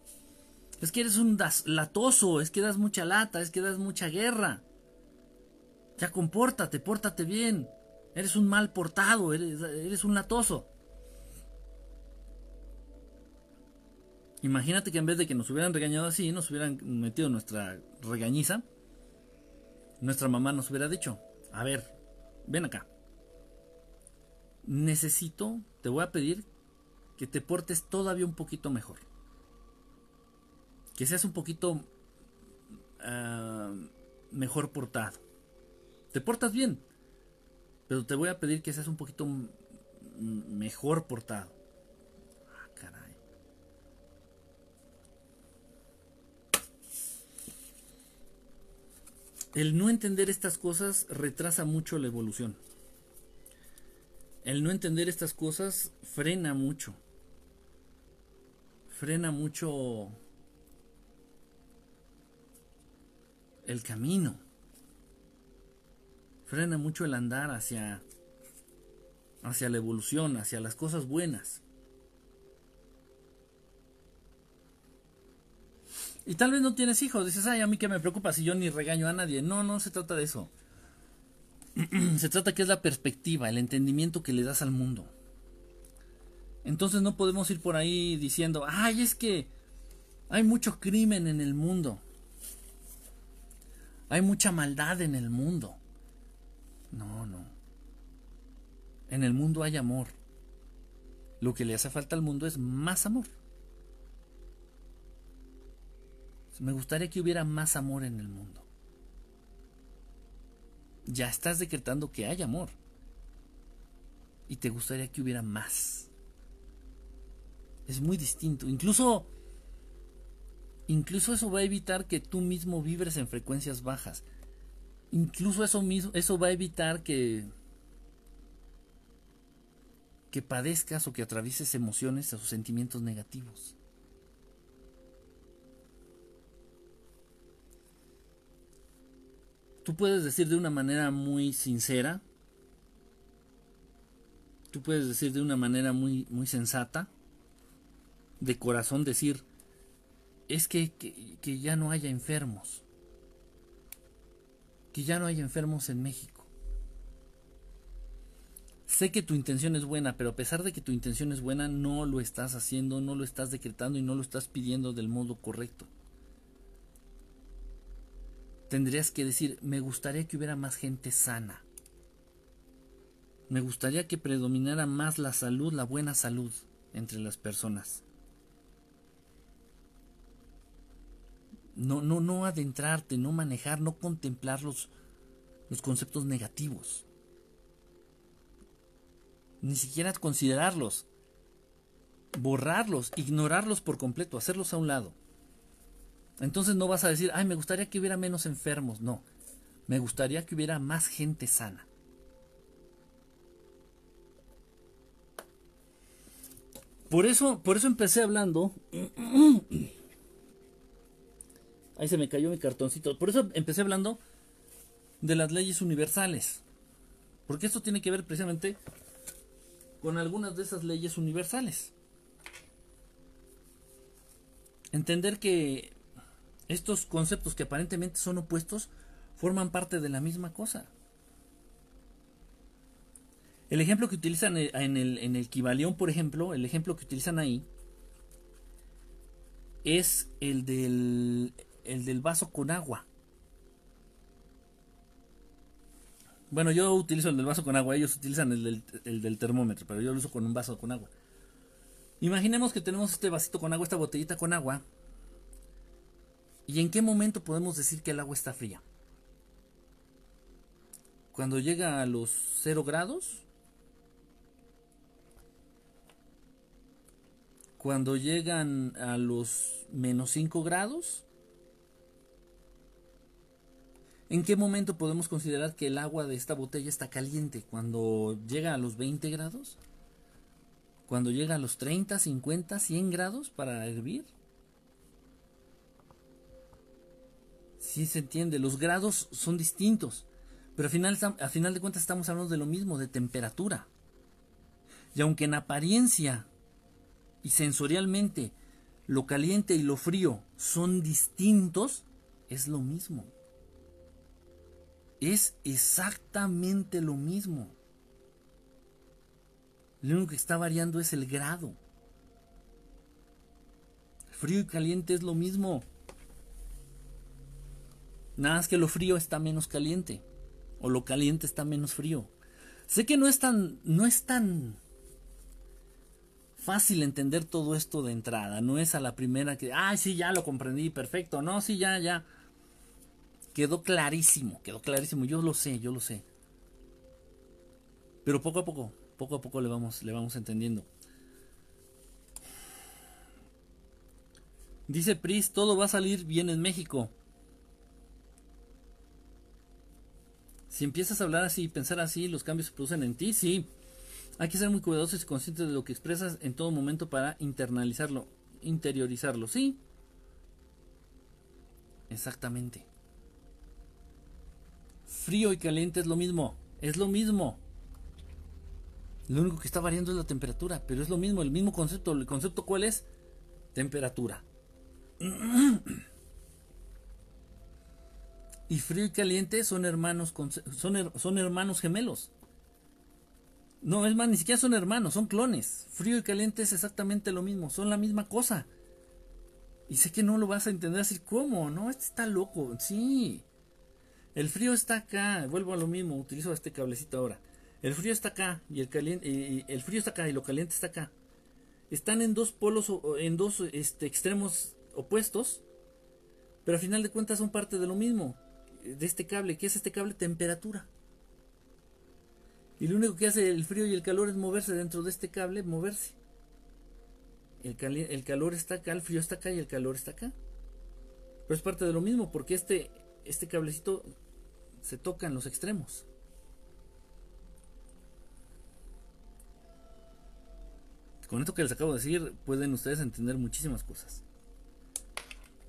Es que eres un latoso, es que das mucha lata, es que das mucha guerra. Ya compórtate, pórtate bien. Eres un mal portado, eres, un latoso. Imagínate que en vez de que nos hubieran regañado así, nos hubieran metido nuestra regañiza, nuestra mamá nos hubiera dicho, a ver, ven acá. Necesito, te voy a pedir que te portes todavía un poquito mejor. Que seas un poquito ah, mejor portado. Te portas bien, pero te voy a pedir que seas un poquito mejor portado. Ah, caray. El no entender estas cosas retrasa mucho la evolución. El no entender estas cosas frena mucho. Frena mucho el camino frena mucho el andar hacia, hacia la evolución, hacia las cosas buenas. Y tal vez no tienes hijos, dices, ay, a mí que me preocupa si yo ni regaño a nadie. No, no se trata de eso. se trata que es la perspectiva, el entendimiento que le das al mundo. Entonces no podemos ir por ahí diciendo, ay, es que hay mucho crimen en el mundo. Hay mucha maldad en el mundo. No, no. En el mundo hay amor. Lo que le hace falta al mundo es más amor. Me gustaría que hubiera más amor en el mundo. Ya estás decretando que hay amor. Y te gustaría que hubiera más. Es muy distinto. Incluso incluso eso va a evitar que tú mismo vibres en frecuencias bajas incluso eso mismo, eso va a evitar que que padezcas o que atravieses emociones o sentimientos negativos. Tú puedes decir de una manera muy sincera, tú puedes decir de una manera muy, muy sensata, de corazón decir, es que, que ya no haya enfermos que ya no hay enfermos en México. Sé que tu intención es buena, pero a pesar de que tu intención es buena, no lo estás haciendo, no lo estás decretando y no lo estás pidiendo del modo correcto. Tendrías que decir, me gustaría que hubiera más gente sana. Me gustaría que predominara más la salud, la buena salud entre las personas. No, no, no adentrarte, no manejar, no contemplar los, los conceptos negativos. Ni siquiera considerarlos. Borrarlos, ignorarlos por completo, hacerlos a un lado. Entonces no vas a decir, ay, me gustaría que hubiera menos enfermos. No, me gustaría que hubiera más gente sana. Por eso, por eso empecé hablando Ahí se me cayó mi cartoncito. Por eso empecé hablando de las leyes universales. Porque esto tiene que ver precisamente con algunas de esas leyes universales. Entender que estos conceptos que aparentemente son opuestos forman parte de la misma cosa. El ejemplo que utilizan en el, en el por ejemplo, el ejemplo que utilizan ahí es el del el del vaso con agua. Bueno, yo utilizo el del vaso con agua, ellos utilizan el del, termómetro, pero yo lo uso con un vaso con agua. Imaginemos que tenemos este vasito con agua, esta botellita con agua. ¿Y en qué momento podemos decir que el agua está fría? Cuando llega a los 0 grados. Cuando llegan a los menos 5 grados ¿En qué momento podemos considerar que el agua de esta botella está caliente? ¿Cuando llega a los 20 grados? ¿Cuando llega a los 30, 50, 100 grados para hervir? Sí se entiende, los grados son distintos, pero al final, al final de cuentas estamos hablando de lo mismo, de temperatura. Y aunque en apariencia y sensorialmente lo caliente y lo frío son distintos, es lo mismo. Es exactamente lo mismo. Lo único que está variando es el grado. Frío y caliente es lo mismo. Nada más que lo frío está menos caliente. O lo caliente está menos frío. Sé que no es tan. no es tan fácil entender todo esto de entrada. No es a la primera que. Ay, sí, ya lo comprendí, perfecto. No, sí, ya, ya. Quedó clarísimo, quedó clarísimo. Yo lo sé, yo lo sé. Pero poco a poco, poco a poco le vamos, le vamos entendiendo. Dice Pris, todo va a salir bien en México. Si empiezas a hablar así y pensar así, los cambios se producen en ti, sí. Hay que ser muy cuidadosos y conscientes de lo que expresas en todo momento para internalizarlo, interiorizarlo, sí. Exactamente. Frío y caliente es lo mismo, es lo mismo. Lo único que está variando es la temperatura, pero es lo mismo, el mismo concepto. ¿El concepto cuál es? Temperatura. Y frío y caliente son hermanos, son, hermanos gemelos. No, es más, ni siquiera son hermanos, son clones. Frío y caliente es exactamente lo mismo, son la misma cosa. Y sé que no lo vas a entender así, ¿cómo? No, este está loco, sí. El frío está acá, vuelvo a lo mismo, utilizo este cablecito ahora. El frío está acá y el caliente, el frío está acá y lo caliente está acá. Están en dos polos, en dos este, extremos opuestos, pero al final de cuentas son parte de lo mismo, de este cable. ¿Qué es este cable? Temperatura. Y lo único que hace el frío y el calor es moverse dentro de este cable, moverse. El, el calor está acá, el frío está acá y el calor está acá. Pero es parte de lo mismo, porque este, este cablecito se toca en los extremos. Con esto que les acabo de decir, pueden ustedes entender muchísimas cosas.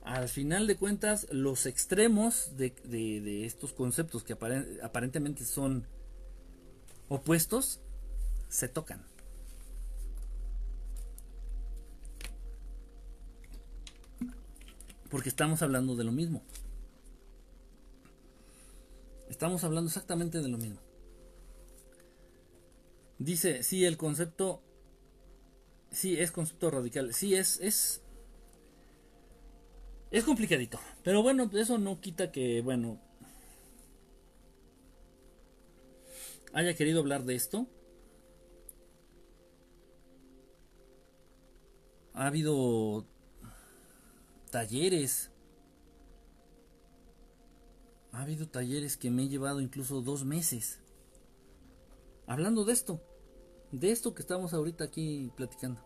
Al final de cuentas, los extremos de, de estos conceptos que aparentemente son opuestos se tocan. Porque estamos hablando de lo mismo. Estamos hablando exactamente de lo mismo. Dice, sí, el concepto, sí, es concepto radical, sí, es, es, es complicadito. Pero bueno, eso no quita que, bueno, haya querido hablar de esto. Ha habido talleres. Ha habido talleres que me he llevado incluso dos meses. Hablando de esto. De esto que estamos ahorita aquí platicando.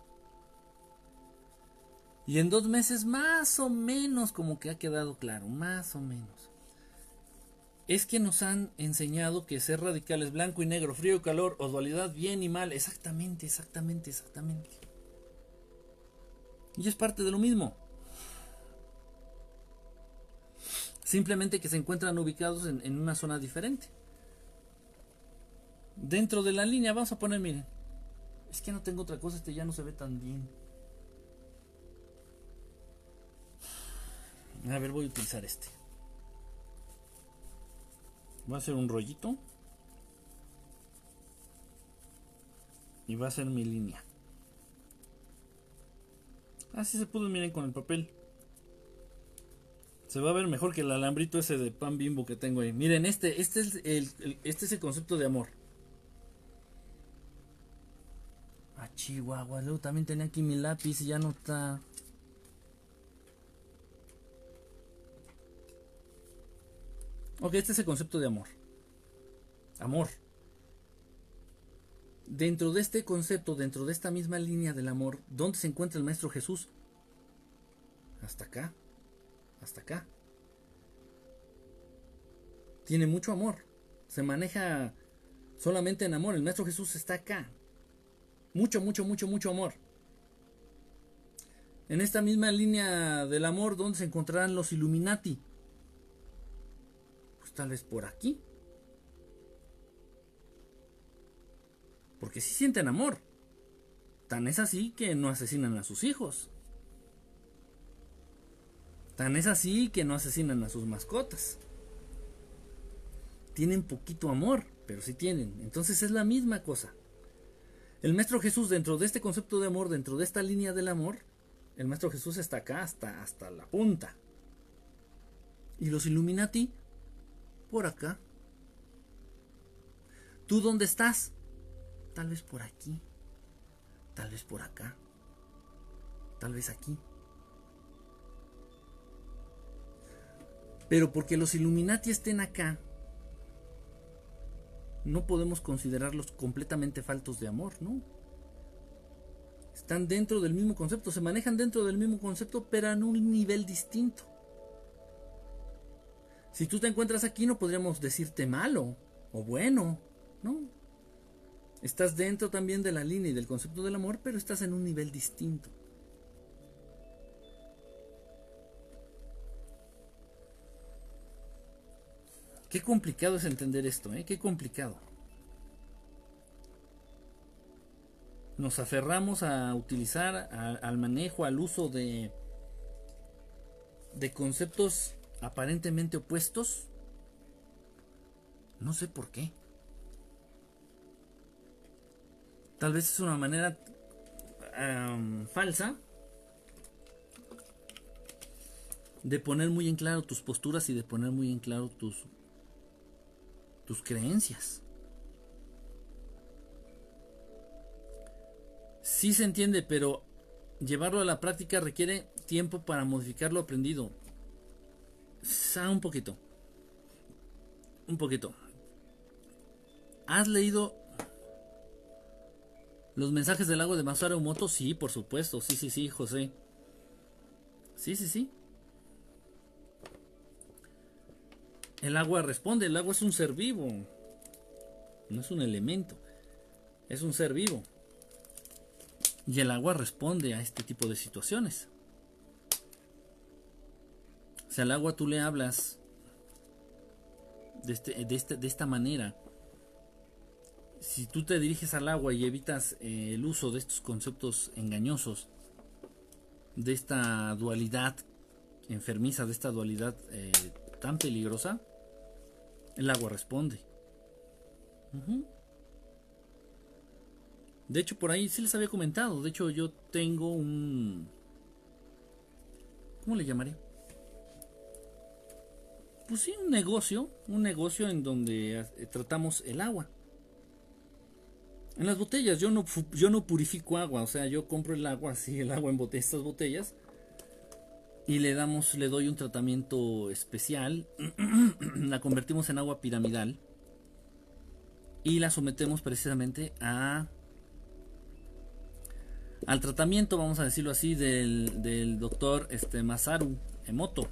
Y en dos meses más o menos como que ha quedado claro. Más o menos es que nos han enseñado que ser radical es blanco y negro, frío y calor, o dualidad bien y mal. Exactamente, exactamente, exactamente. Y es parte de lo mismo. Simplemente que se encuentran ubicados en, en una zona diferente. Dentro de la línea vamos a poner, miren. Es que no tengo otra cosa, este ya no se ve tan bien. A ver, voy a utilizar este. Va a ser un rollito. Y va a ser mi línea. Así se pudo, miren, con el papel. Se va a ver mejor que el alambrito ese de pan bimbo que tengo ahí. Miren, este, este es el, este es el concepto de amor. Ah, Chihuahua, luego también tenía aquí mi lápiz y ya no está. Ok, este es el concepto de amor. Amor. Dentro de este concepto, dentro de esta misma línea del amor, ¿dónde se encuentra el Maestro Jesús? Hasta acá. Hasta acá. tiene mucho amor, se maneja solamente en amor. El Maestro Jesús está acá. Mucho, mucho, mucho, mucho amor. En esta misma línea del amor, ¿dónde se encontrarán los Illuminati? Pues tal vez por aquí. Porque sí sienten amor. Tan es así que no asesinan a sus hijos. Tan es así que no asesinan a sus mascotas. Tienen poquito amor, pero sí tienen. Entonces es la misma cosa. El Maestro Jesús, dentro de este concepto de amor, dentro de esta línea del amor, el Maestro Jesús está acá hasta, hasta la punta. Y los Illuminati, por acá. ¿Tú dónde estás? Tal vez por aquí. Tal vez por acá. Tal vez aquí. Pero porque los Illuminati estén acá, no podemos considerarlos completamente faltos de amor, ¿no? Están dentro del mismo concepto, se manejan dentro del mismo concepto, pero en un nivel distinto. Si tú te encuentras aquí, no podríamos decirte malo o bueno, ¿no? Estás dentro también de la línea y del concepto del amor, pero estás en un nivel distinto. Qué complicado es entender esto, ¿eh? Qué complicado. Nos aferramos a utilizar, al manejo, al uso de, de conceptos aparentemente opuestos. No sé por qué. Tal vez es una manera falsa de poner muy en claro tus posturas y de poner muy en claro tus tus creencias. Sí se entiende, pero llevarlo a la práctica requiere tiempo para modificar lo aprendido. Sa un poquito. Un poquito. ¿Has leído los mensajes del lago de Masaru Moto? Sí, por supuesto. Sí, sí, sí, José. Sí, sí, sí. El agua responde, el agua es un ser vivo, no es un elemento, es un ser vivo. Y el agua responde a este tipo de situaciones. Si al agua tú le hablas de, este, de, este, de esta manera, si tú te diriges al agua y evitas eh, el uso de estos conceptos engañosos, de esta dualidad enfermiza, de esta dualidad eh, tan peligrosa, el agua responde. De hecho, por ahí sí les había comentado. De hecho, yo tengo un... ¿Cómo le llamaré? Pues sí, un negocio. Un negocio en donde eh, tratamos el agua. En las botellas, yo no, yo no purifico agua. O sea, yo compro el agua así, el agua en estas botellas y le damos, le doy un tratamiento especial, la convertimos en agua piramidal y la sometemos precisamente a al tratamiento, vamos a decirlo así, del, del doctor este, Masaru Emoto.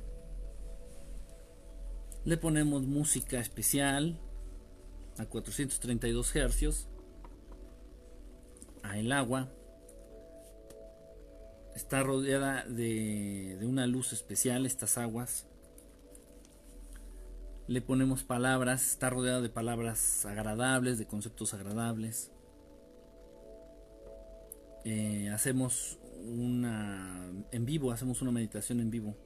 Le ponemos música especial a 432 hercios a el agua Está rodeada de, una luz especial estas aguas. Le ponemos palabras, está rodeada de palabras agradables, de conceptos agradables. Eh, hacemos una en vivo, hacemos una meditación en vivo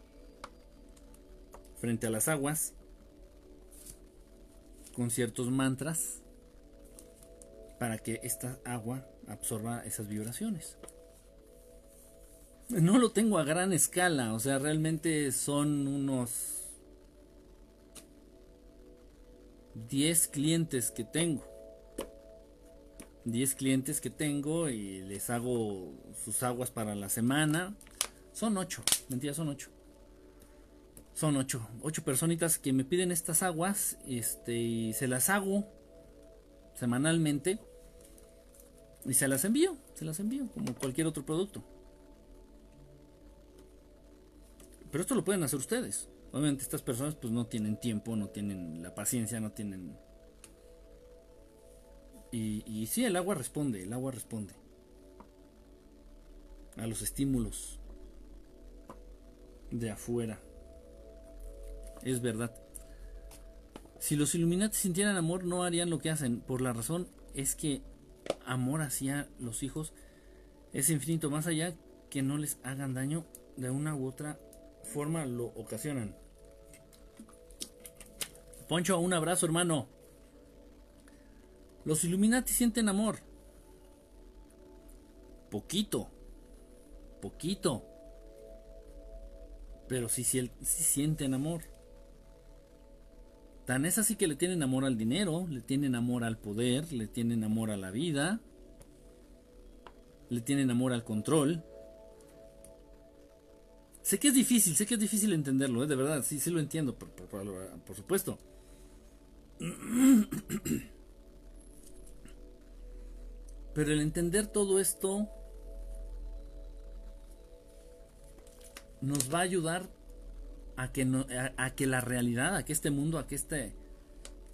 frente a las aguas con ciertos mantras para que esta agua absorba esas vibraciones. No lo tengo a gran escala, o sea, realmente son unos 10 clientes que tengo. 10 clientes que tengo y les hago sus aguas para la semana. Son 8, mentira, son 8. Son 8, 8 personitas que me piden estas aguas este, y se las hago semanalmente y se las envío, se las envío como cualquier otro producto. Pero esto lo pueden hacer ustedes. Obviamente estas personas pues no tienen tiempo, no tienen la paciencia, no tienen... Y, y sí, el agua responde, el agua responde a los estímulos de afuera. Es verdad. Si los Illuminati sintieran amor, no harían lo que hacen. Por la razón es que amor hacia los hijos es infinito, más allá que no les hagan daño de una u otra forma lo ocasionan. Poncho, un abrazo, hermano. Los Illuminati sienten amor. Poquito. Poquito. Pero sí, sí, sienten amor. Tan es así que le tienen amor al dinero, le tienen amor al poder, le tienen amor a la vida, le tienen amor al control. Sé que es difícil, sé que es difícil entenderlo, ¿eh? de verdad, sí, sí lo entiendo, por, supuesto. Pero el entender todo esto nos va a ayudar a que, no, a, que la realidad, a que este mundo, a que este,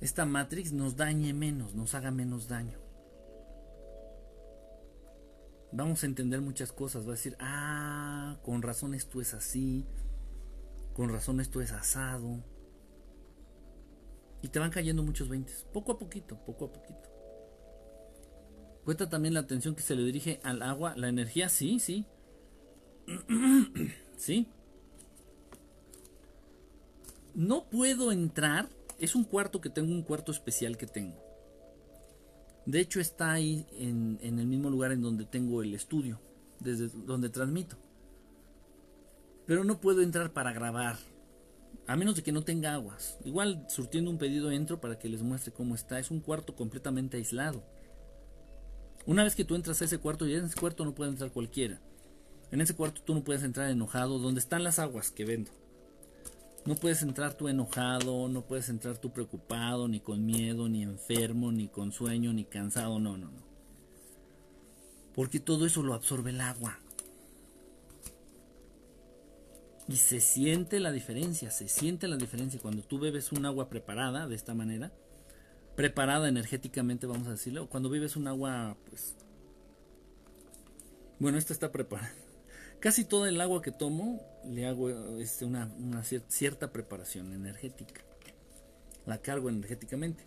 esta Matrix nos dañe menos, nos haga menos daño. Vamos a entender muchas cosas. Va a decir, ah, con razón esto es así, con razón esto es asado. Y te van cayendo muchos veintes, poco a poquito, poco a poquito. Cuenta también la atención que se le dirige al agua, la energía, sí, sí. sí. No puedo entrar, es un cuarto que tengo, un cuarto especial que tengo. De hecho está ahí en, en el mismo lugar en donde tengo el estudio, desde donde transmito. Pero no puedo entrar para grabar, a menos de que no tenga aguas. Igual surtiendo un pedido entro para que les muestre cómo está. Es un cuarto completamente aislado. Una vez que tú entras a ese cuarto, y en ese cuarto no puede entrar cualquiera. En ese cuarto tú no puedes entrar enojado, donde están las aguas que vendo. No puedes entrar tú enojado, no puedes entrar tú preocupado, ni con miedo, ni enfermo, ni con sueño, ni cansado, no, no, no. Porque todo eso lo absorbe el agua. Y se siente la diferencia, se siente la diferencia cuando tú bebes un agua preparada de esta manera, preparada energéticamente, vamos a decirlo, cuando bebes un agua, pues... Bueno, esta está preparada. Casi todo el agua que tomo le hago este, una, cierta preparación energética. La cargo energéticamente.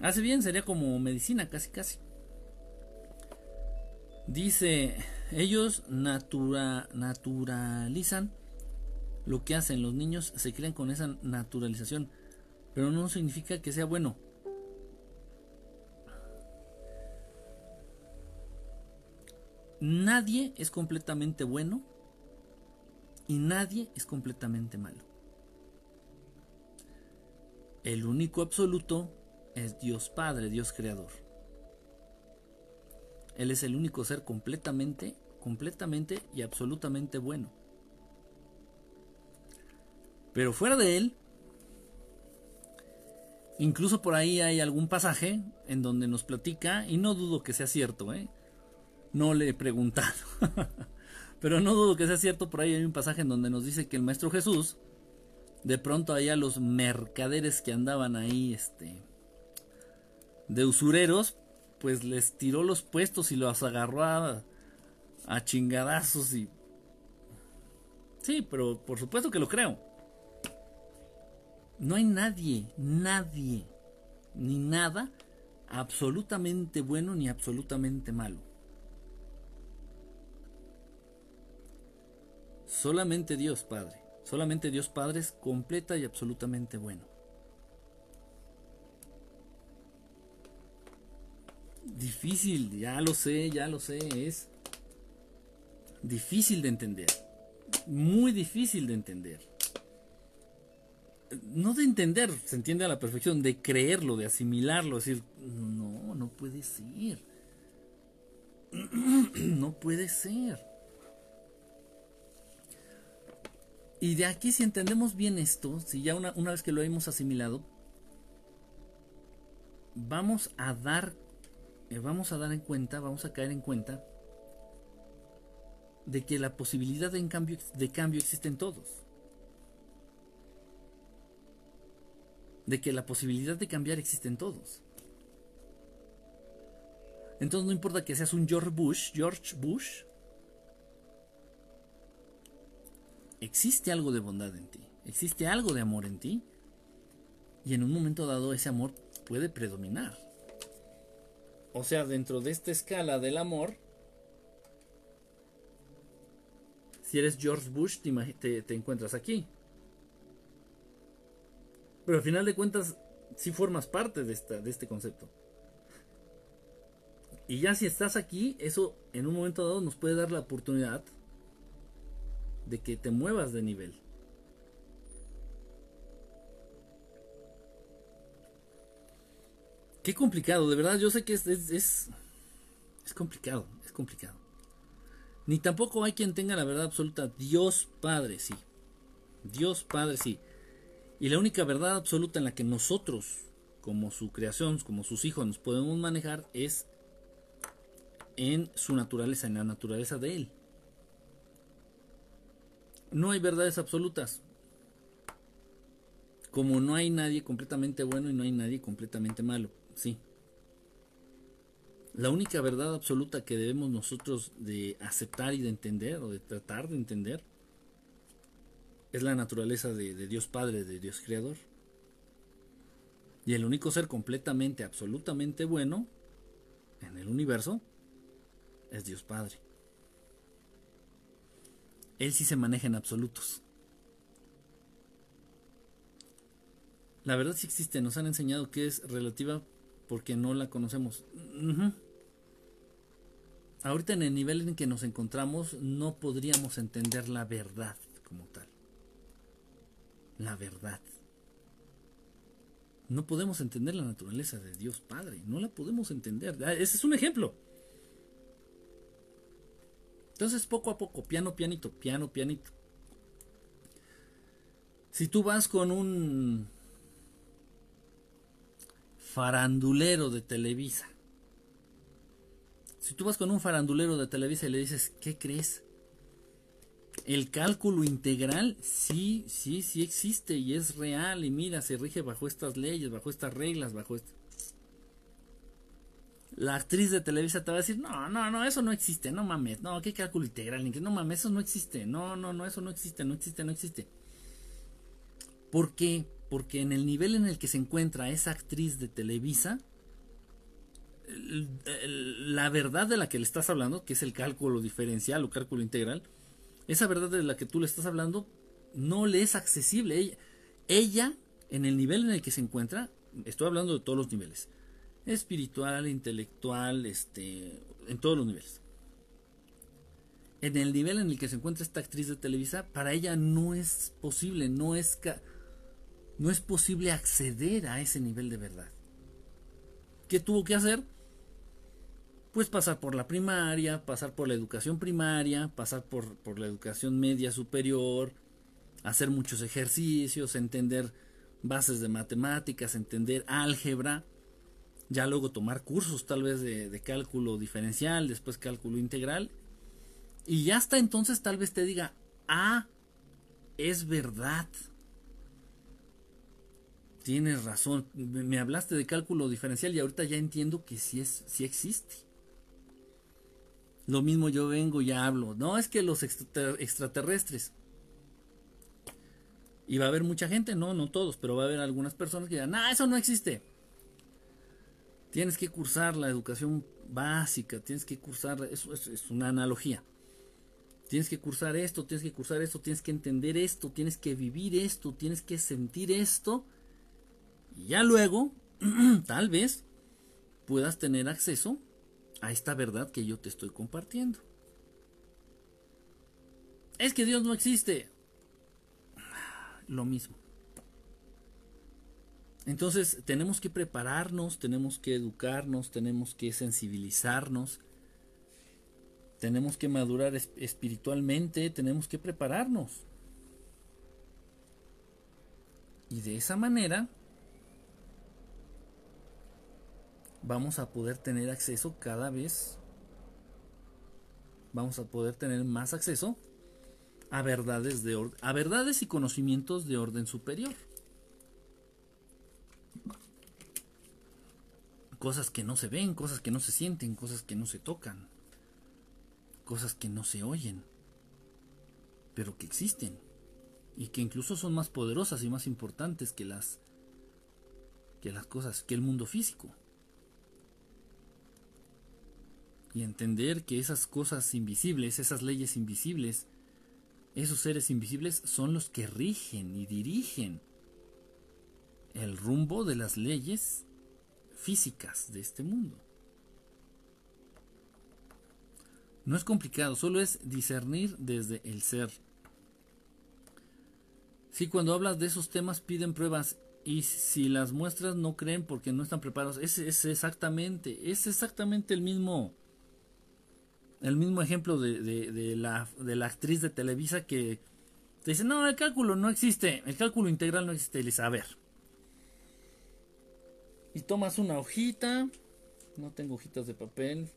Hace bien, sería como medicina, casi casi. Dice ellos natura, naturalizan lo que hacen. Los niños se crean con esa naturalización. Pero no significa que sea bueno. Nadie es completamente bueno y nadie es completamente malo. El único absoluto es Dios Padre, Dios Creador. Él es el único ser completamente, completamente y absolutamente bueno. Pero fuera de Él, incluso por ahí hay algún pasaje en donde nos platica, y no dudo que sea cierto, ¿eh? No le he preguntado, pero no dudo que sea cierto, por ahí hay un pasaje en donde nos dice que el Maestro Jesús, de pronto allá los mercaderes que andaban ahí, este, de usureros, pues les tiró los puestos y los agarró a, chingadazos y... Sí, pero por supuesto que lo creo. No hay nadie, nadie, ni nada absolutamente bueno ni absolutamente malo. Solamente Dios Padre, solamente Dios Padre es completa y absolutamente bueno. difícil, ya lo sé, ya lo sé, es difícil de entender. Muy difícil de entender. No de entender, se entiende a la perfección, de creerlo, de asimilarlo, decir, no, no puede ser. No puede ser. Y de aquí si entendemos bien esto, si ya una, una vez que lo hemos asimilado, vamos a dar eh, vamos a dar en cuenta, vamos a caer en cuenta de que la posibilidad de cambio, de cambio existe en todos. De que la posibilidad de cambiar existe en todos. Entonces no importa que seas un George Bush, George Bush, existe algo de bondad en ti, existe algo de amor en ti, y en un momento dado ese amor puede predominar. O sea, dentro de esta escala del amor, si eres George Bush, te, encuentras aquí. Pero al final de cuentas, sí formas parte de, esta, de este concepto. Y ya si estás aquí, eso en un momento dado nos puede dar la oportunidad de que te muevas de nivel. Qué complicado, de verdad, yo sé que es, es, es, complicado, es complicado. Ni tampoco hay quien tenga la verdad absoluta. Dios Padre, sí. Dios Padre, sí. Y la única verdad absoluta en la que nosotros, como su creación, como sus hijos, nos podemos manejar es en su naturaleza, en la naturaleza de Él. No hay verdades absolutas. Como no hay nadie completamente bueno y no hay nadie completamente malo. Sí. La única verdad absoluta que debemos nosotros de aceptar y de entender o de tratar de entender es la naturaleza de, de Dios Padre, de Dios Creador. Y el único ser completamente, absolutamente bueno en el universo es Dios Padre. Él sí se maneja en absolutos. La verdad sí existe, nos han enseñado que es relativa porque no la conocemos. Ahorita en el nivel en que nos encontramos no podríamos entender la verdad como tal. La verdad. No podemos entender la naturaleza de Dios Padre, no la podemos entender. Ah, ese es un ejemplo. Entonces poco a poco, piano, pianito, piano, pianito. Si tú vas con un farandulero de Televisa, si tú vas con un farandulero de Televisa y le dices, ¿qué crees? El cálculo integral sí, sí, sí existe y es real y mira, se rige bajo estas leyes, bajo estas reglas, bajo esto la actriz de Televisa te va a decir, no, no, no, eso no existe, no mames, no, qué cálculo integral, no mames, eso no existe, no, no, no, eso no existe, no existe, no existe. ¿Por qué? Porque en el nivel en el que se encuentra esa actriz de Televisa, la verdad de la que le estás hablando, que es el cálculo diferencial o cálculo integral, esa verdad de la que tú le estás hablando no le es accesible. Ella, ella en el nivel en el que se encuentra, estoy hablando de todos los niveles, espiritual, intelectual, este, en todos los niveles. En el nivel en el que se encuentra esta actriz de Televisa, para ella no es posible, no es, no es posible acceder a ese nivel de verdad. ¿Qué tuvo que hacer? Pues pasar por la primaria, pasar por la educación primaria, pasar por, por la educación media superior, hacer muchos ejercicios, entender bases de matemáticas, entender álgebra ya luego tomar cursos tal vez de, cálculo diferencial, después cálculo integral, y ya hasta entonces tal vez te diga, ah, es verdad. Tienes razón, me hablaste de cálculo diferencial y ahorita ya entiendo que sí, es, sí existe. Lo mismo yo vengo y hablo, no es que los extraterrestres, y va a haber mucha gente, no, no todos, pero va a haber algunas personas que digan, ah, eso no existe. Tienes que cursar la educación básica, tienes que cursar, eso es, una analogía. Tienes que cursar esto, tienes que cursar esto, tienes que entender esto, tienes que vivir esto, tienes que sentir esto. Y ya luego, tal vez, puedas tener acceso a esta verdad que yo te estoy compartiendo. Es que Dios no existe. Lo mismo. Entonces tenemos que prepararnos, tenemos que educarnos, tenemos que sensibilizarnos, tenemos que madurar espiritualmente, tenemos que prepararnos. Y de esa manera vamos a poder tener acceso cada vez vamos a poder tener más acceso a verdades, de a verdades y conocimientos de orden superior. Cosas que no se ven, cosas que no se sienten, cosas que no se tocan, cosas que no se oyen, pero que existen y que incluso son más poderosas y más importantes que las que las cosas, que el mundo físico. Y entender que esas cosas invisibles, esas leyes invisibles, esos seres invisibles son los que rigen y dirigen el rumbo de las leyes físicas de este mundo. No es complicado, solo es discernir desde el ser. Si cuando hablas de esos temas piden pruebas y si las muestras no creen porque no están preparados, es, es exactamente, es exactamente el mismo el mismo ejemplo de, la, de la actriz de Televisa que te dice, no, el cálculo no existe, el cálculo integral no existe. Y dice, a ver. Y tomas una hojita, no tengo hojitas de papel.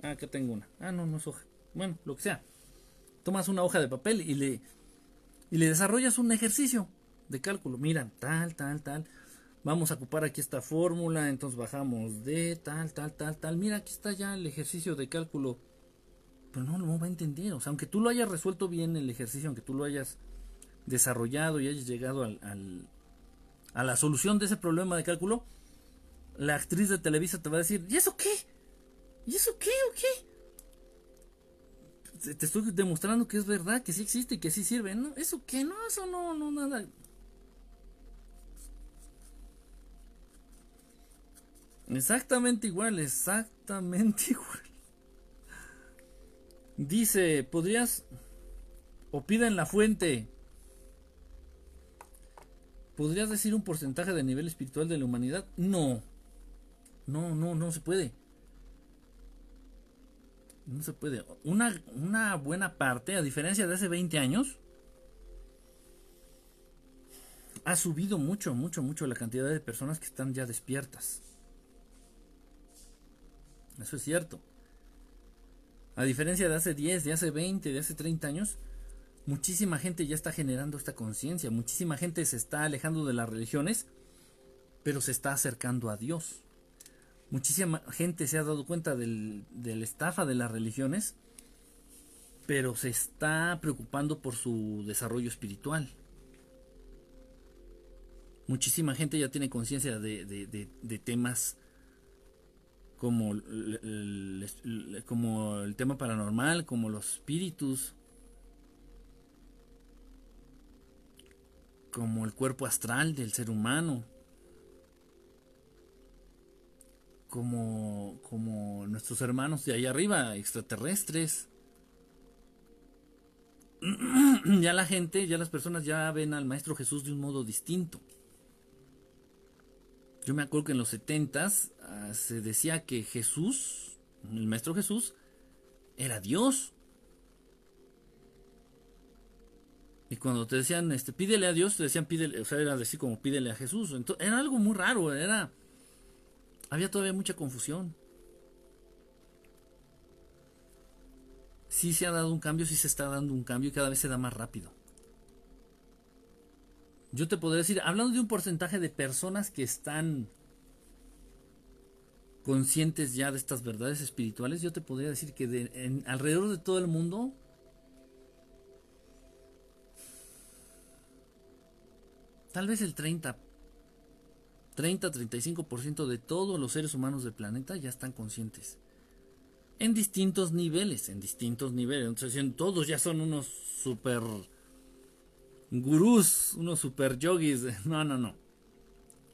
Ah, acá tengo una. Ah, no, no es hoja. Bueno, lo que sea. Tomas una hoja de papel y le, y le desarrollas un ejercicio de cálculo. Mira, tal, tal, tal. Vamos a ocupar aquí esta fórmula, entonces bajamos de tal, tal, tal, tal. Mira, aquí está ya el ejercicio de cálculo pero no lo va a entender. O sea, aunque tú lo hayas resuelto bien el ejercicio, aunque tú lo hayas desarrollado y hayas llegado al, a la solución de ese problema de cálculo, la actriz de Televisa te va a decir, ¿y eso qué? ¿Y eso qué o qué? Te estoy demostrando que es verdad, que sí existe y que sí sirve. ¿no? ¿Eso qué? No, eso no, no, nada. Exactamente igual, exactamente igual. Dice, ¿podrías o piden la fuente? ¿Podrías decir un porcentaje de nivel espiritual de la humanidad? No. No, no, no se puede. No se puede. Una, una buena parte, a diferencia de hace 20 años, ha subido mucho, mucho, mucho la cantidad de personas que están ya despiertas. Eso es cierto. A diferencia de hace 10, de hace 20, de hace 30 años, muchísima gente ya está generando esta conciencia, muchísima gente se está alejando de las religiones, pero se está acercando a Dios. Muchísima gente se ha dado cuenta del, de la estafa de las religiones, pero se está preocupando por su desarrollo espiritual. Muchísima gente ya tiene conciencia de, de temas como el, como el tema paranormal, como los espíritus, como el cuerpo astral del ser humano, como, como nuestros hermanos de ahí arriba, extraterrestres. ya la gente, ya las personas ya ven al Maestro Jesús de un modo distinto. Yo me acuerdo que en los setentas ah, se decía que Jesús, el Maestro Jesús, era Dios. Y cuando te decían, este, pídele a Dios, te decían pídele, o sea, era decir como pídele a Jesús. Era algo muy raro, era, había todavía mucha confusión. Sí se ha dado un cambio, sí se está dando un cambio y cada vez se da más rápido. Yo te podría decir, hablando de un porcentaje de personas que están conscientes ya de estas verdades espirituales, yo te podría decir que de, alrededor de todo el mundo, tal vez el 30, 30-35% de todos los seres humanos del planeta ya están conscientes. En distintos niveles, en distintos niveles. Entonces, todos ya son unos super gurús, unos super yogis. No, no, no.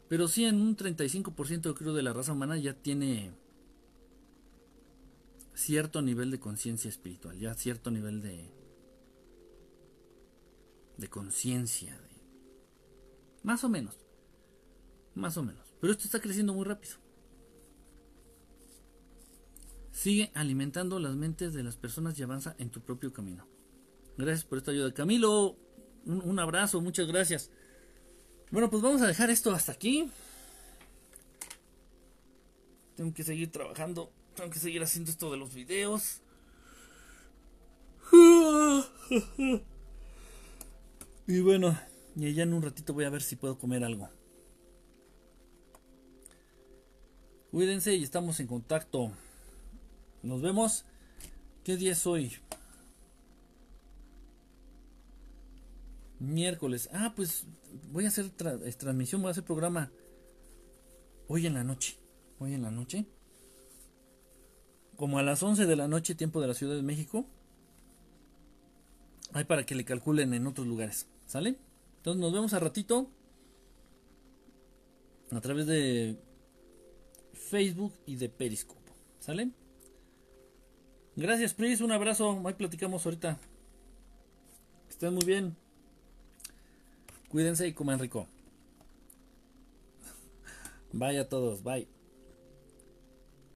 Pero sí, en un 35% creo de la raza humana ya tiene cierto nivel de conciencia espiritual, ya cierto nivel de de conciencia, más o menos, más o menos. Pero esto está creciendo muy rápido. Sigue alimentando las mentes de las personas y avanza en tu propio camino. Gracias por esta ayuda, Camilo un, abrazo, muchas gracias. Bueno, pues vamos a dejar esto hasta aquí. Tengo que seguir trabajando, tengo que seguir haciendo esto de los videos. Y bueno, ya en un ratito voy a ver si puedo comer algo. Cuídense y estamos en contacto. Nos vemos. ¿Qué día es hoy? Miércoles. Ah, pues voy a hacer transmisión, voy a hacer programa hoy en la noche. Hoy en la noche. Como a las 11 de la noche, tiempo de la Ciudad de México. Hay para que le calculen en otros lugares. ¿Sale? Entonces nos vemos a ratito. A través de Facebook y de Periscope. ¿Sale? Gracias, Pris. Un abrazo. Ahí platicamos ahorita. estén muy bien. Cuídense y coman rico. Bye a todos. Bye.